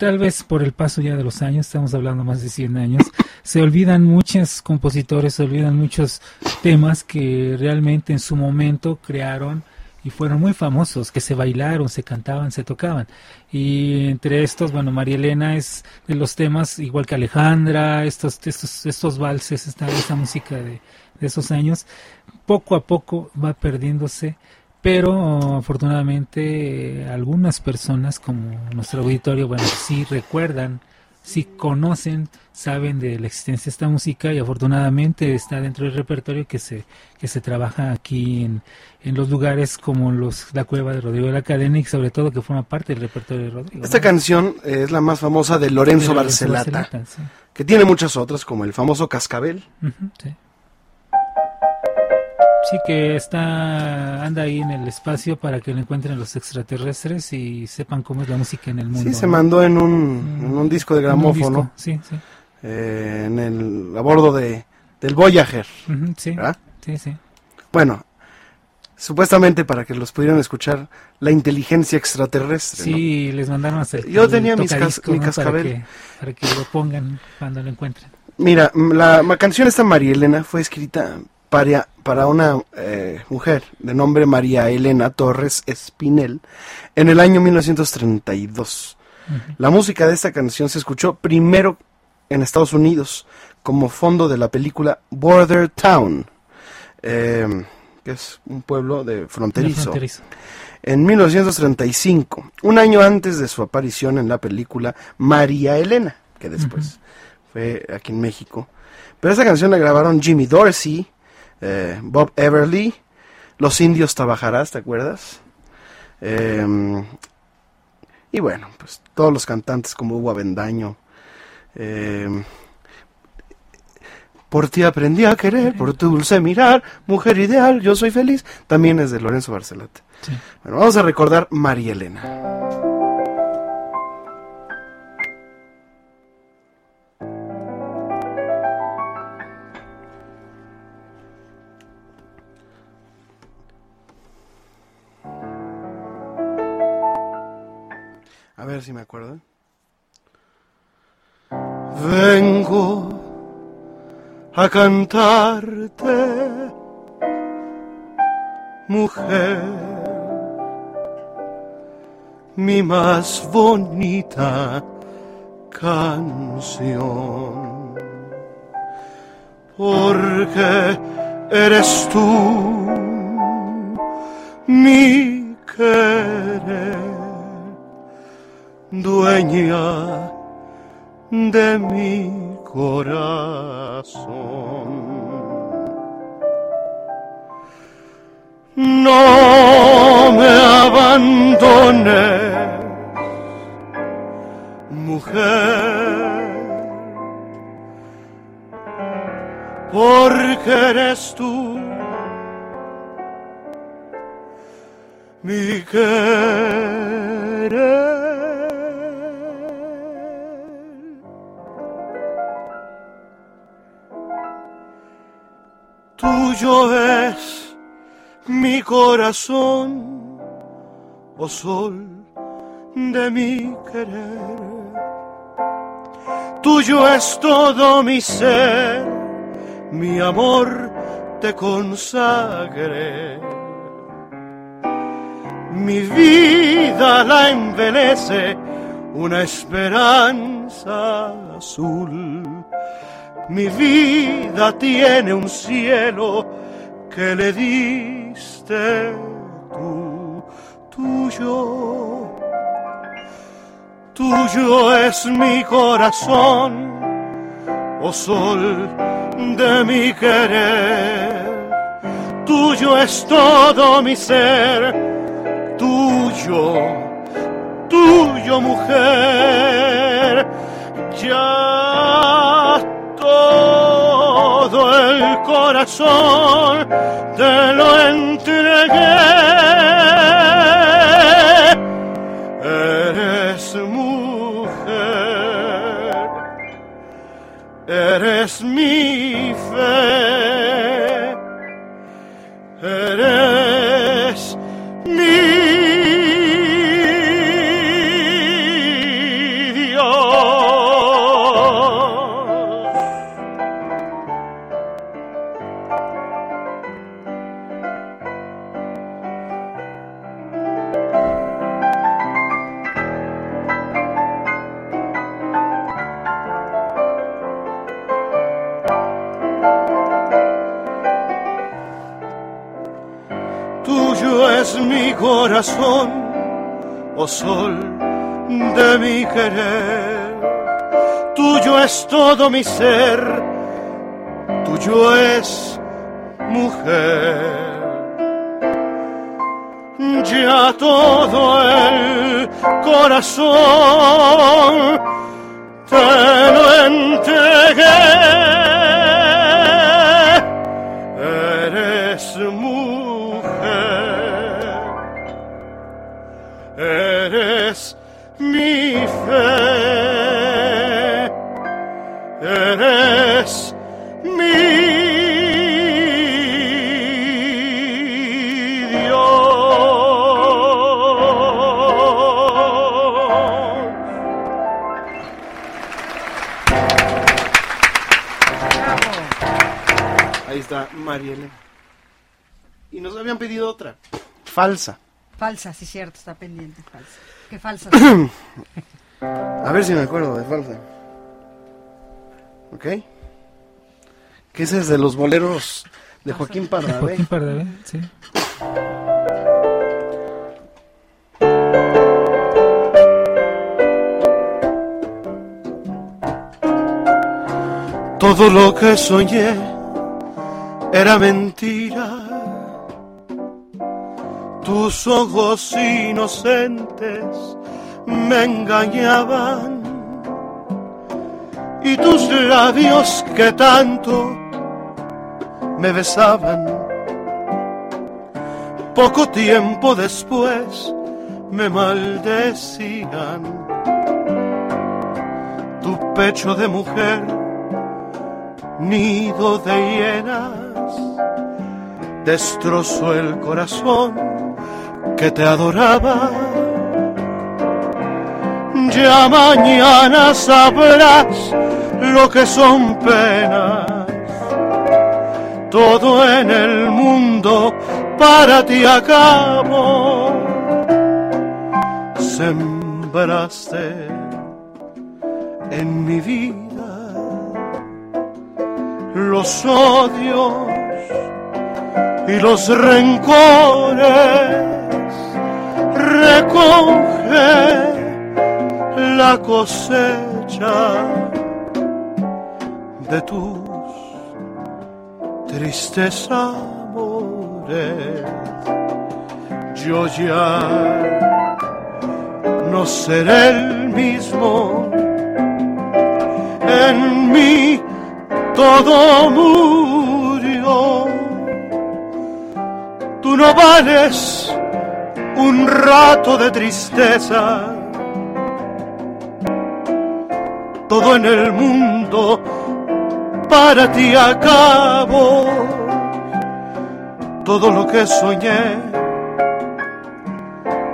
[SPEAKER 3] tal vez por el paso ya de los años, estamos hablando más de 100 años, se olvidan muchos compositores, se olvidan muchos temas que realmente en su momento crearon y fueron muy famosos, que se bailaron, se cantaban, se tocaban. Y entre estos, bueno, María Elena es de los temas, igual que Alejandra, estos, estos, estos valses, esta, esta música de, de esos años, poco a poco va perdiéndose pero afortunadamente algunas personas como nuestro auditorio, bueno, sí recuerdan, sí conocen, saben de la existencia de esta música y afortunadamente está dentro del repertorio que se que se trabaja aquí en, en los lugares como los la cueva de Rodrigo de la Cadena y sobre todo que forma parte del repertorio de Rodrigo.
[SPEAKER 1] Esta canción es la más famosa de Lorenzo, Barcelata, que tiene muchas otras como el famoso Cascabel. sí.
[SPEAKER 3] Sí, que está anda ahí en el espacio para que lo encuentren los extraterrestres y sepan cómo es la música en el mundo.
[SPEAKER 1] Sí, se mandó en un, en un disco de gramófono.
[SPEAKER 3] Sí, sí.
[SPEAKER 1] Eh, en el, a bordo de, del Voyager.
[SPEAKER 3] sí, sí, sí.
[SPEAKER 1] Bueno, supuestamente para que los pudieran escuchar la inteligencia extraterrestre.
[SPEAKER 3] Sí, les mandaron a hacer.
[SPEAKER 1] Yo tenía mis mi cascabel.
[SPEAKER 3] Para que, lo pongan cuando lo encuentren.
[SPEAKER 1] Mira, la, la canción esta María Elena fue escrita para, para una eh, mujer de nombre María Elena Torres Espinel en el año 1932. La música de esta canción se escuchó primero en Estados Unidos como fondo de la película Border Town, eh, que es un pueblo de fronterizo. En 1935, un año antes de su aparición en la película María Elena, que después fue aquí en México. Pero esa canción la grabaron Jimmy Dorsey, eh, Bob Everly, Los Indios Tabajarás, ¿te acuerdas? Em, y bueno, pues todos los cantantes como Hugo Avendaño. Em, por ti aprendí a querer, por tu dulce mirar, mujer ideal, yo soy feliz. También es de Lorenzo Barcelata. Bueno, vamos a recordar María Elena. Me acuerdo. Vengo a cantarte, mujer, mi más bonita canción, porque eres tú mi querer dueña de mi corazón. No me abandones, mujer, porque eres tú mi querer. Tuyo es mi corazón, oh sol de mi querer. Tuyo es todo mi ser, mi amor te consagre. Mi vida la envelece una esperanza azul mi vida tiene un cielo que le diste tú, tuyo. Tuyo es mi corazón, oh sol de mi querer. Tuyo es todo mi ser, tuyo, tuyo mujer. Ya todo el corazón te lo entregué. Eres mujer, eres mi fe, corazón, oh sol de mi querer. Tuyo es todo mi ser, tuyo es mujer. Ya todo el corazón te lo entregué.
[SPEAKER 7] María Elena. Y nos habían pedido otra. Falsa.
[SPEAKER 2] Falsa, sí, cierto, está pendiente. Falsa. ¿Qué falsa?
[SPEAKER 7] A ver si me acuerdo de falsa. ¿Ok? Que ese es de los boleros de Joaquín Pardavé.
[SPEAKER 3] Joaquín Pardavé, sí.
[SPEAKER 1] Todo lo que soñé era mentira. Tus ojos inocentes me engañaban. Y tus labios que tanto me besaban. Poco tiempo después me maldecían. Tu pecho de mujer nido de hienas, destrozó el corazón que te adoraba. Ya mañana sabrás lo que son penas. Todo en el mundo para ti acabo. Sembraste en mi vida los odios y los rencores. Recoge la cosecha de tus tristes amores. Yo ya no seré el mismo en mí todo murió. Tú no vales un rato de tristeza. Todo en el mundo para ti acabo. Todo lo que soñé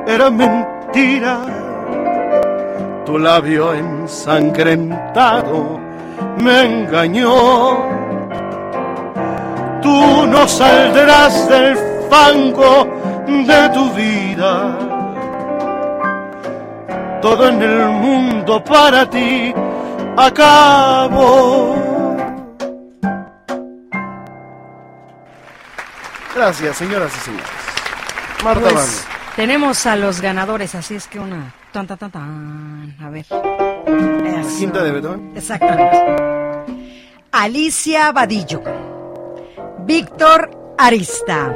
[SPEAKER 1] era mentira. Tu labio ensangrentado me engañó. Tú no saldrás del fango de tu vida. Todo en el mundo para ti acabo.
[SPEAKER 7] Gracias, señoras y señores. Marta
[SPEAKER 2] Pues, tenemos a los ganadores, así es que una. Tan, tan, tan, tan. A ver. Eso.
[SPEAKER 7] Quinta de Betón.
[SPEAKER 2] Exactamente. Alicia Vadillo. Víctor Arista.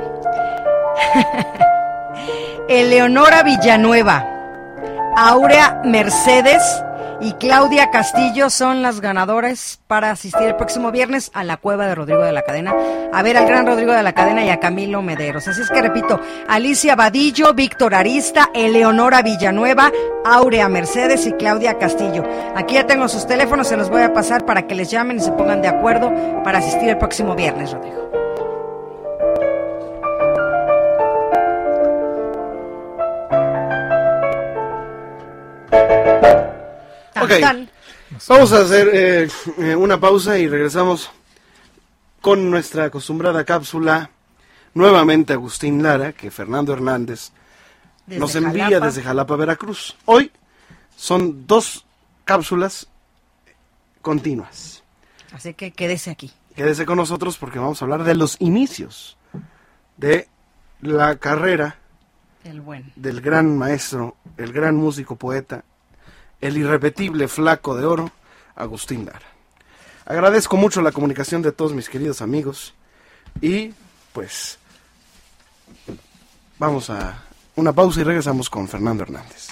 [SPEAKER 2] Eleonora Villanueva. Aurea Mercedes y Claudia Castillo son las ganadoras para asistir el próximo viernes a la cueva de Rodrigo de la Cadena, a ver al gran Rodrigo de la Cadena y a Camilo Mederos. Así es que repito, Alicia Vadillo, Víctor Arista, Eleonora Villanueva, Aurea Mercedes y Claudia Castillo. Aquí ya tengo sus teléfonos, se los voy a pasar para que les llamen y se pongan de acuerdo para asistir el próximo viernes, Rodrigo.
[SPEAKER 1] Ok. Vamos a hacer eh, eh, una pausa y regresamos con nuestra acostumbrada cápsula. Nuevamente Agustín Lara, que Fernando Hernández
[SPEAKER 2] Desde
[SPEAKER 1] nos envía
[SPEAKER 2] Jalapa.
[SPEAKER 1] desde Jalapa, Veracruz. Hoy son dos cápsulas continuas.
[SPEAKER 2] Así que quédese aquí.
[SPEAKER 1] Quédese con nosotros porque vamos a hablar de los inicios de la carrera
[SPEAKER 2] El buen.
[SPEAKER 1] del gran maestro, el gran músico poeta, el irrepetible flaco de oro, Agustín Lara. Agradezco mucho la comunicación de todos mis queridos amigos y pues vamos a una pausa y regresamos con Fernando Hernández.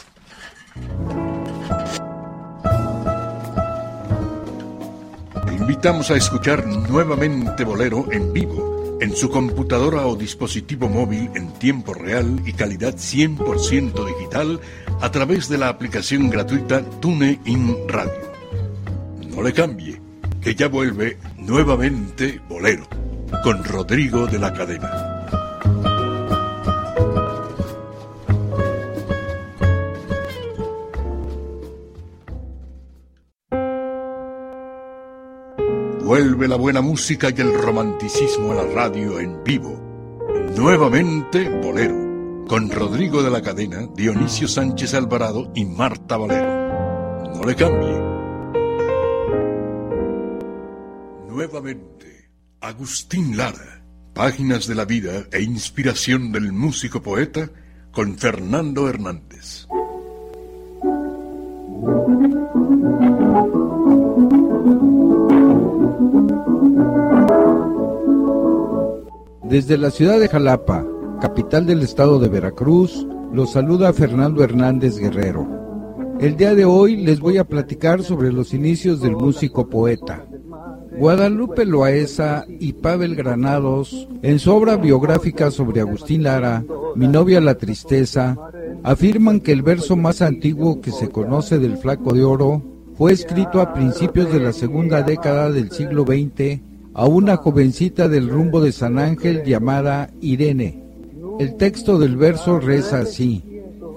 [SPEAKER 4] Te invitamos a escuchar nuevamente Bolero en vivo, en su computadora o dispositivo móvil en tiempo real y calidad 100% digital a través de la aplicación gratuita TuneIn Radio. No le cambie, que ya vuelve nuevamente Bolero, con Rodrigo de la Cadena. Vuelve la buena música y el romanticismo a la radio en vivo. Nuevamente Bolero, con Rodrigo de la Cadena, Dionisio Sánchez Alvarado y Marta Valero. No le cambie. Nuevamente, Agustín Lara, páginas de la vida e inspiración del músico poeta con Fernando Hernández.
[SPEAKER 8] Desde la ciudad de Jalapa, capital del estado de Veracruz, los saluda Fernando Hernández Guerrero. El día de hoy les voy a platicar sobre los inicios del músico poeta. Guadalupe Loaesa y Pavel Granados, en su obra biográfica sobre Agustín Lara, Mi novia la tristeza, afirman que el verso más antiguo que se conoce del Flaco de Oro fue escrito a principios de la segunda década del siglo XX a una jovencita del rumbo de San Ángel llamada Irene. El texto del verso reza así.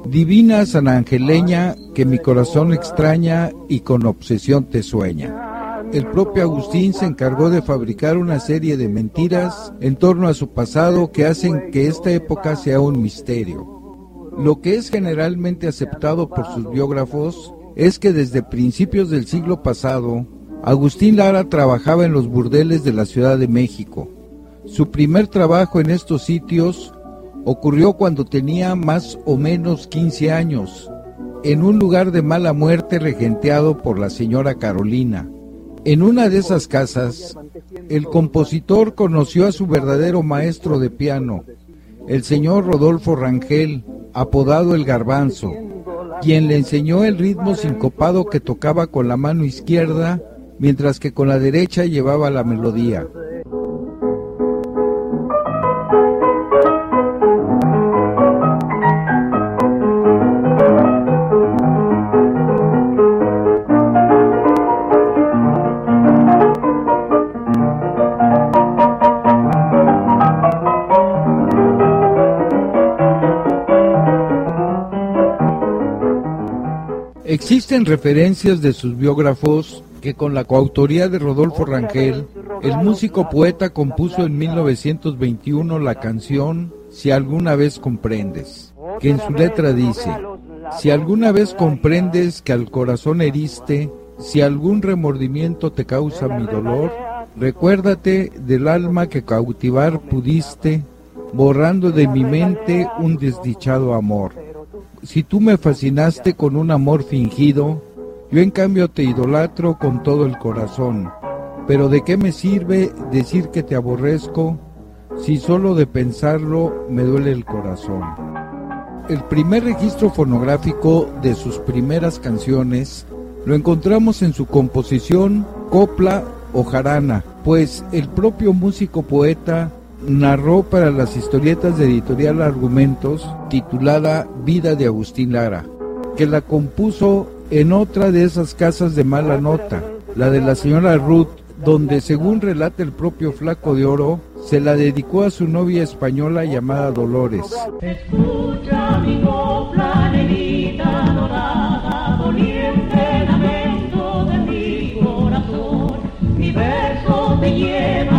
[SPEAKER 8] Divina San Angeleña, que mi corazón extraña y con obsesión te sueña. El propio Agustín se encargó de fabricar una serie de mentiras en torno a su pasado que hacen que esta época sea un misterio. Lo que es generalmente aceptado por sus biógrafos es que desde principios del siglo pasado, Agustín Lara trabajaba en los burdeles de la Ciudad de México. Su primer trabajo en estos sitios ocurrió cuando tenía más o menos 15 años, en un lugar de mala muerte regenteado por la señora Carolina. En una de esas casas, el compositor conoció a su verdadero maestro de piano, el señor Rodolfo Rangel, apodado el Garbanzo, quien le enseñó el ritmo sincopado que tocaba con la mano izquierda, mientras que con la derecha llevaba la melodía. Existen referencias de sus biógrafos que con la coautoría de Rodolfo Rangel, el músico poeta compuso en 1921 la canción Si alguna vez comprendes, que en su letra dice, Si alguna vez comprendes que al corazón heriste, si algún remordimiento te causa mi dolor, recuérdate del alma que cautivar pudiste, borrando de mi mente un desdichado amor. Si tú me fascinaste con un amor fingido, yo en cambio te idolatro con todo el corazón. Pero ¿de qué me sirve decir que te aborrezco si solo de pensarlo me duele el corazón? El primer registro fonográfico de sus primeras canciones Lo encontramos en su composición Copla o Jarana, pues el propio músico poeta narró para las historietas de editorial Argumentos titulada Vida de Agustín Lara, que la compuso en otra de esas casas de mala nota, la de la señora Ruth, donde según relata el propio Flaco de Oro, se la dedicó a su novia española llamada Dolores.
[SPEAKER 9] Escucha mi copla negrita dorada, doliente lamento de mi corazón. Mi verso te lleva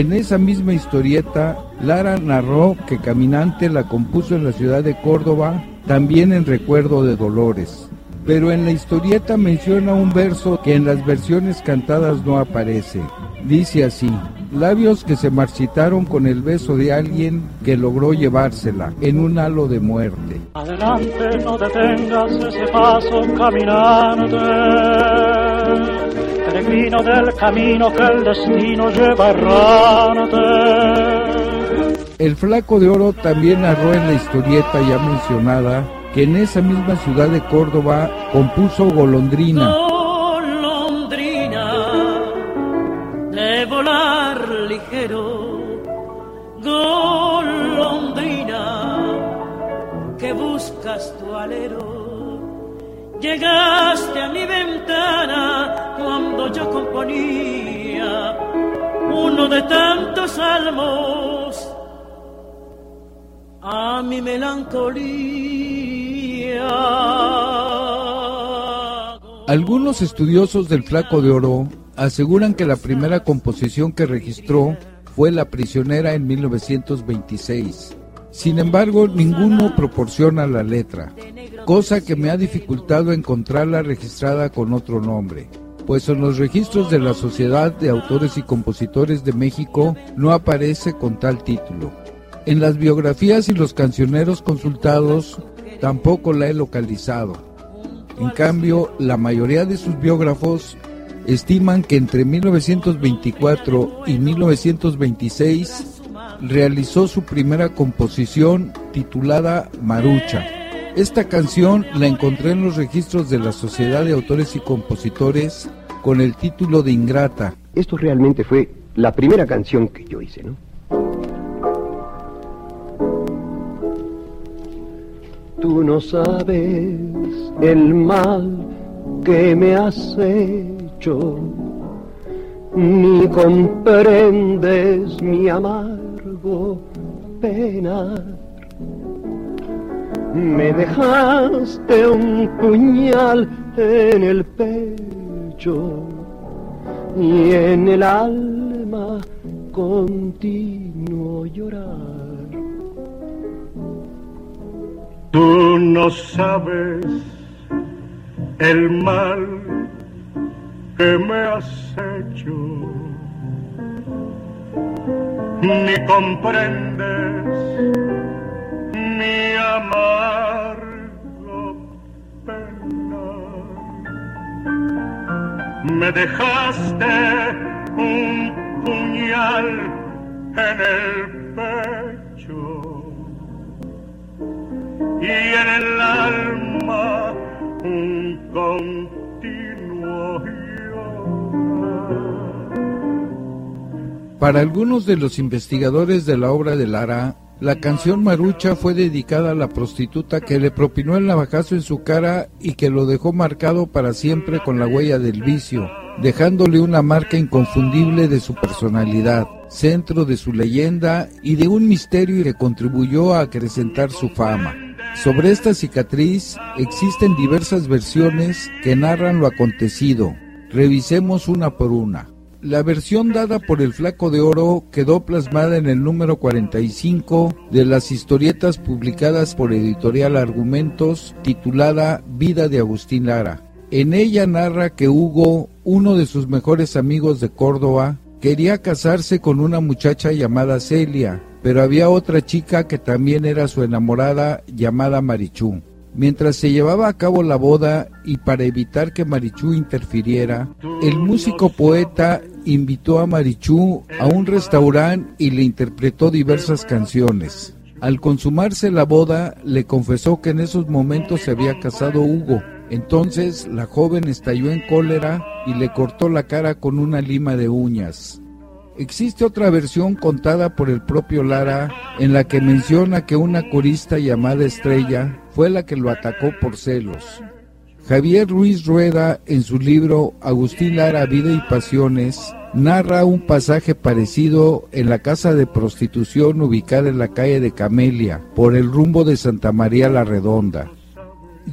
[SPEAKER 8] En esa misma historieta, Lara narró que Caminante la compuso en la ciudad de Córdoba, también en recuerdo de Dolores. Pero en la historieta menciona un verso que en las versiones cantadas no aparece. Dice así, labios que se marchitaron con el beso de alguien que logró llevársela en un halo de muerte.
[SPEAKER 10] Adelante, no detengas ese paso caminante. Peregrino del camino que el destino lleva errante.
[SPEAKER 8] El flaco de oro también narró en la historieta ya mencionada que en esa misma ciudad de Córdoba compuso Golondrina.
[SPEAKER 9] Ligero, golondrina que buscas tu alero. Llegaste a mi ventana cuando yo componía uno de tantos salmos a mi melancolía.
[SPEAKER 8] Algunos estudiosos del Flaco de Oro aseguran que la primera composición que registró fue La prisionera en 1926. Sin embargo, ninguno proporciona la letra, cosa que me ha dificultado encontrarla registrada con otro nombre, pues en los registros de la Sociedad de Autores y Compositores de México no aparece con tal título. En las biografías y los cancioneros consultados tampoco la he localizado. En cambio, la mayoría de sus biógrafos estiman que entre 1924 y 1926 realizó su primera composición titulada Marucha. Esta canción la encontré en los registros de la Sociedad de Autores y Compositores con el título de Ingrata.
[SPEAKER 11] Esto realmente fue la primera canción que yo hice, ¿no? Tú no sabes el mal que me has ni comprendes mi amargo penar. Me dejaste un puñal en el pecho y en el alma continuo llorar.
[SPEAKER 10] Tú no sabes el mal que me has hecho, ni comprendes mi amargo pena. Me dejaste un puñal en el pecho y en el alma un continuo
[SPEAKER 8] Para algunos de los investigadores de la obra de Lara, la canción Marucha fue dedicada a la prostituta que le propinó el navajazo en su cara y que lo dejó marcado para siempre con la huella del vicio, dejándole una marca inconfundible de su personalidad, centro de su leyenda y de un misterio que contribuyó a acrecentar su fama. Sobre esta cicatriz existen diversas versiones que narran lo acontecido. Revisemos una por una. La versión dada por el Flaco de Oro quedó plasmada en el número 45 de las historietas publicadas por Editorial Argumentos titulada Vida de Agustín Lara. En ella narra que Hugo, uno de sus mejores amigos de Córdoba, quería casarse con una muchacha llamada Celia, pero había otra chica que también era su enamorada llamada Marichú. Mientras se llevaba a cabo la boda y para evitar que Marichú interfiriera, el músico poeta invitó a Marichú a un restaurante y le interpretó diversas canciones. Al consumarse la boda, le confesó que en esos momentos se había casado Hugo. Entonces la joven estalló en cólera y le cortó la cara con una lima de uñas. Existe otra versión contada por el propio Lara en la que menciona que una corista llamada Estrella fue la que lo atacó por celos. Javier Ruiz Rueda, en su libro Agustín Lara, Vida y Pasiones, narra un pasaje parecido en la casa de prostitución ubicada en la calle de Camelia, por el rumbo de Santa María la Redonda.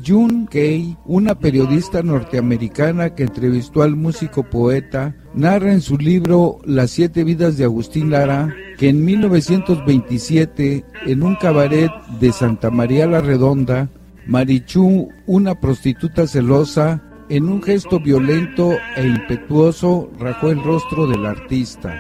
[SPEAKER 8] June Kay, una periodista norteamericana que entrevistó al músico poeta, narra en su libro Las siete vidas de Agustín Lara que en 1927, en un cabaret de Santa María la Redonda, Marichú, una prostituta celosa, en un gesto violento e impetuoso, rajó el rostro del artista.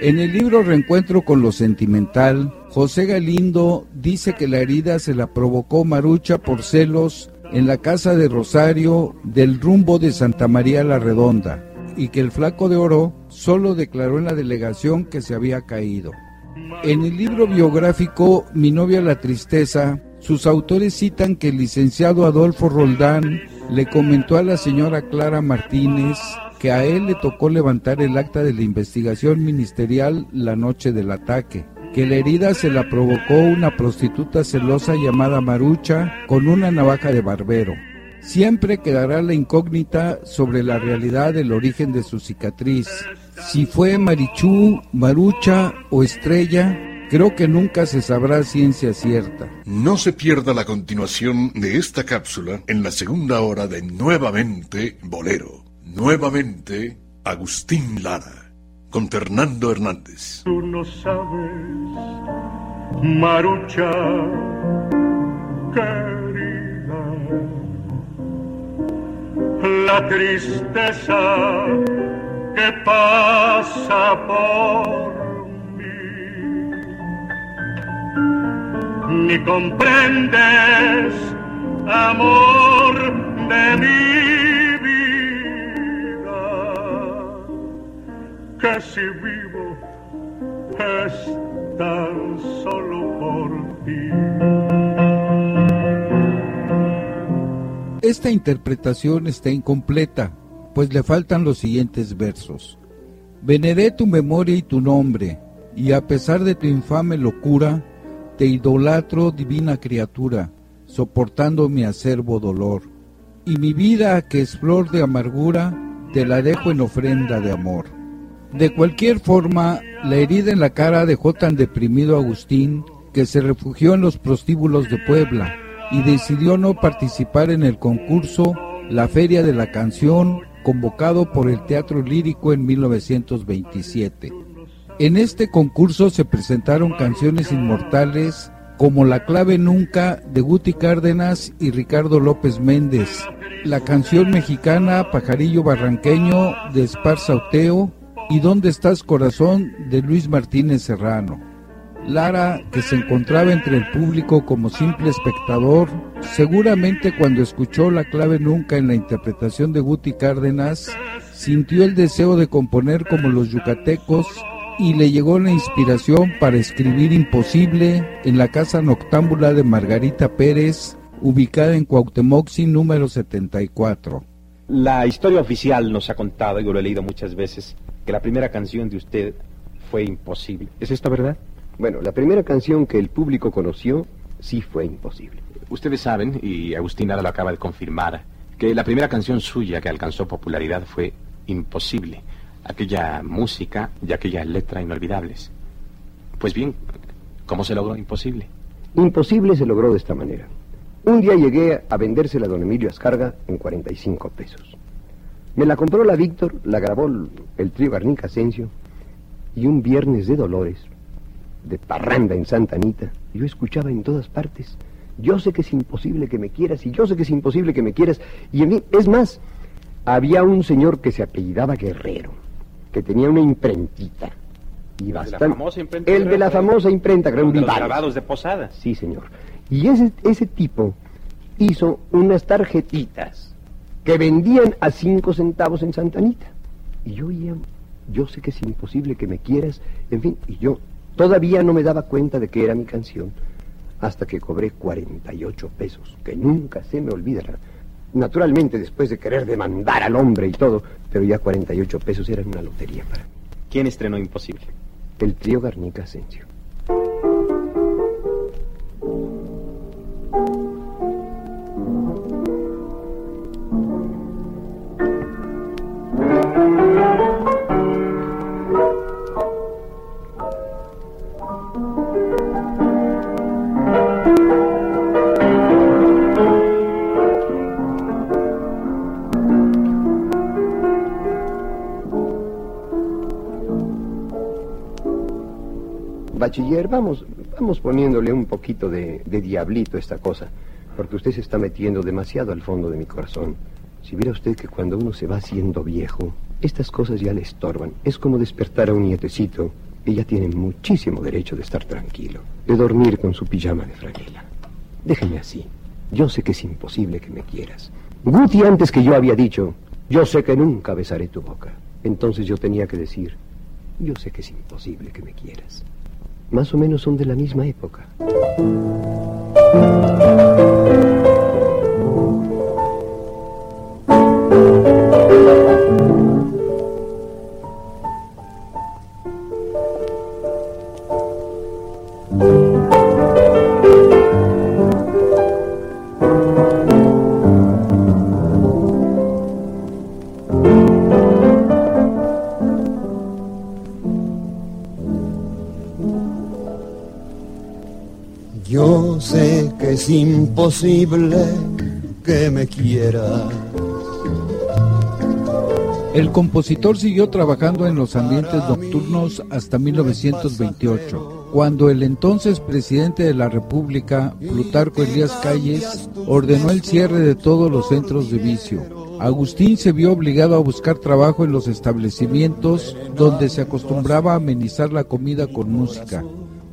[SPEAKER 8] En el libro Reencuentro con lo Sentimental, José Galindo dice que la herida se la provocó Marucha por celos en la casa de Rosario del rumbo de Santa María la Redonda y que el flaco de oro solo declaró en la delegación que se había caído. En el libro biográfico Mi novia la tristeza, sus autores citan que el licenciado Adolfo Roldán le comentó a la señora Clara Martínez que a él le tocó levantar el acta de la investigación ministerial la noche del ataque, que la herida se la provocó una prostituta celosa llamada Marucha con una navaja de barbero. Siempre quedará la incógnita sobre la realidad del origen de su cicatriz. Si fue Marichú, Marucha o Estrella, creo que nunca se sabrá ciencia cierta.
[SPEAKER 4] No se pierda la continuación de esta cápsula en la segunda hora de Nuevamente Bolero. Nuevamente Agustín Lara, con Fernando Hernández.
[SPEAKER 10] Tú no sabes, Marucha, querida, la tristeza que pasa por Ni comprendes, amor de mi vida, que si vivo es tan solo por ti.
[SPEAKER 8] Esta interpretación está incompleta, pues le faltan los siguientes versos. Veneré tu memoria y tu nombre, y a pesar de tu infame locura, te idolatro, divina criatura, soportando mi acervo dolor. Y mi vida, que es flor de amargura, te la dejo en ofrenda de amor. De cualquier forma, la herida en la cara dejó tan deprimido a Agustín que se refugió en los prostíbulos de Puebla y decidió no participar en el concurso La Feria de la Canción convocado por el Teatro Lírico en 1927. En este concurso se presentaron canciones inmortales como La clave nunca de Guti Cárdenas y Ricardo López Méndez, la canción mexicana Pajarillo Barranqueño de Esparza Oteo y ¿Dónde estás corazón de Luis Martínez Serrano. Lara, que se encontraba entre el público como simple espectador, seguramente cuando escuchó la clave nunca en la interpretación de Guti Cárdenas, sintió el deseo de componer como los yucatecos y le llegó la inspiración para escribir Imposible en la casa noctámbula de Margarita Pérez, ubicada en Cuauhtémoc sin número 74.
[SPEAKER 12] La historia oficial nos ha contado, y yo lo he leído muchas veces, que la primera canción de usted fue imposible. ¿Es esto verdad?
[SPEAKER 11] Bueno, la primera canción que el público conoció sí fue imposible.
[SPEAKER 12] Ustedes saben, y Agustín Lara lo acaba de confirmar, que la primera canción suya que alcanzó popularidad fue Imposible. Aquella música y aquella letra inolvidables. Pues bien, ¿cómo se logró Imposible?
[SPEAKER 11] Imposible se logró de esta manera. Un día llegué a vendérsela a don Emilio Ascarga en 45 pesos. Me la compró la Víctor, la grabó el, trío Garnica Asensio y un viernes de Dolores, de parranda en Santa Anita, yo escuchaba en todas partes. Yo sé que es imposible que me quieras y yo sé que es imposible que me quieras. Y en fin, es más, había un señor que se apellidaba Guerrero, que tenía una imprentita. Y
[SPEAKER 12] de la
[SPEAKER 11] bastante-
[SPEAKER 12] famosa imprenta
[SPEAKER 11] El de la famosa imprenta, era un
[SPEAKER 12] de los grabados de Posada.
[SPEAKER 11] Sí, señor. Y ese, ese tipo hizo unas tarjetitas que vendían a cinco centavos en Santa Anita. Y yo oía Yo sé que es imposible que me quieras, en fin, y yo todavía no me daba cuenta de que era mi canción hasta que cobré 48 pesos, que nunca se me olvidará. Naturalmente, después de querer demandar al hombre y todo, pero ya 48 pesos eran una lotería para mí.
[SPEAKER 12] ¿Quién estrenó Imposible?
[SPEAKER 11] El trío Garnica Asensio. Bachiller, vamos, vamos poniéndole un poquito de, diablito a esta cosa, porque usted se está metiendo demasiado al fondo de mi corazón. Si viera usted que cuando uno se va haciendo viejo, estas cosas ya le estorban. Es como despertar a un nietecito ya tiene muchísimo derecho de estar tranquilo, de dormir con su pijama de franela. Déjeme así. Yo sé que es imposible que me quieras. Guti antes que yo había dicho, yo sé que nunca besaré tu boca. Entonces yo tenía que decir, yo sé que es imposible que me quieras. Más o menos son de la misma época.
[SPEAKER 5] Es imposible que me quieras.
[SPEAKER 8] El compositor siguió trabajando en los ambientes nocturnos hasta 1928, cuando el entonces presidente de la República, Plutarco Elías Calles, ordenó el cierre de todos los centros de vicio. Agustín se vio obligado a buscar trabajo en los establecimientos donde se acostumbraba a amenizar la comida con música.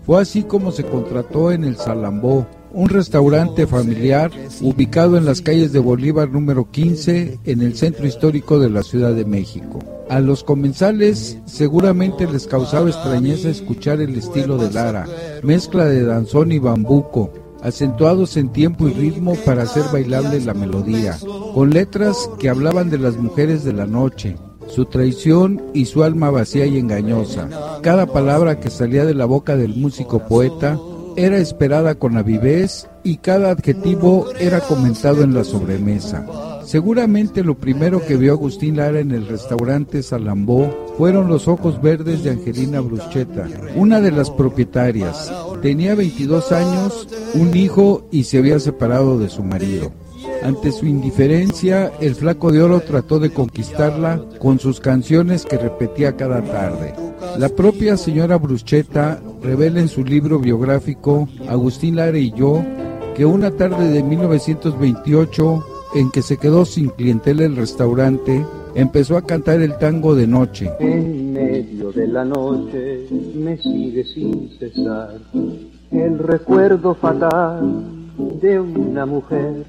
[SPEAKER 8] Fue así como se contrató en el Salambó, un restaurante familiar ubicado en las calles de Bolívar número 15 en el centro histórico de la Ciudad de México. A los comensales seguramente les causaba extrañeza escuchar el estilo de Lara, mezcla de danzón y bambuco, acentuados en tiempo y ritmo para hacer bailable la melodía, con letras que hablaban de las mujeres de la noche, su traición y su alma vacía y engañosa. Cada palabra que salía de la boca del músico poeta era esperada con avidez y cada adjetivo era comentado en la sobremesa. Seguramente lo primero que vio Agustín Lara en el restaurante Salambó fueron los ojos verdes de Angelina Bruschetta, una de las propietarias. Tenía 22 años, un hijo y se había separado de su marido. Ante su indiferencia, el flaco de oro trató de conquistarla con sus canciones que repetía cada tarde. La propia señora Bruschetta revela en su libro biográfico Agustín Lara y yo que una tarde de 1928 en que se quedó sin clientela el restaurante, empezó a cantar el tango de noche.
[SPEAKER 13] En medio de la noche me sigue sin cesar el recuerdo fatal de una mujer,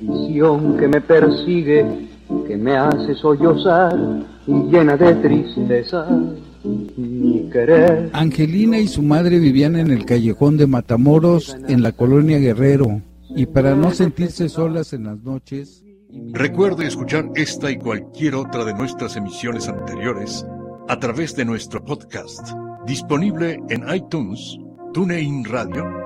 [SPEAKER 13] visión que me persigue, que me hace sollozar y llena de tristeza mi querer.
[SPEAKER 8] Angelina y su madre vivían en el callejón de Matamoros, en la colonia Guerrero, y para no sentirse solas en las noches,
[SPEAKER 4] Recuerde escuchar esta y cualquier otra de nuestras emisiones anteriores a través de nuestro podcast, disponible en iTunes, TuneIn Radio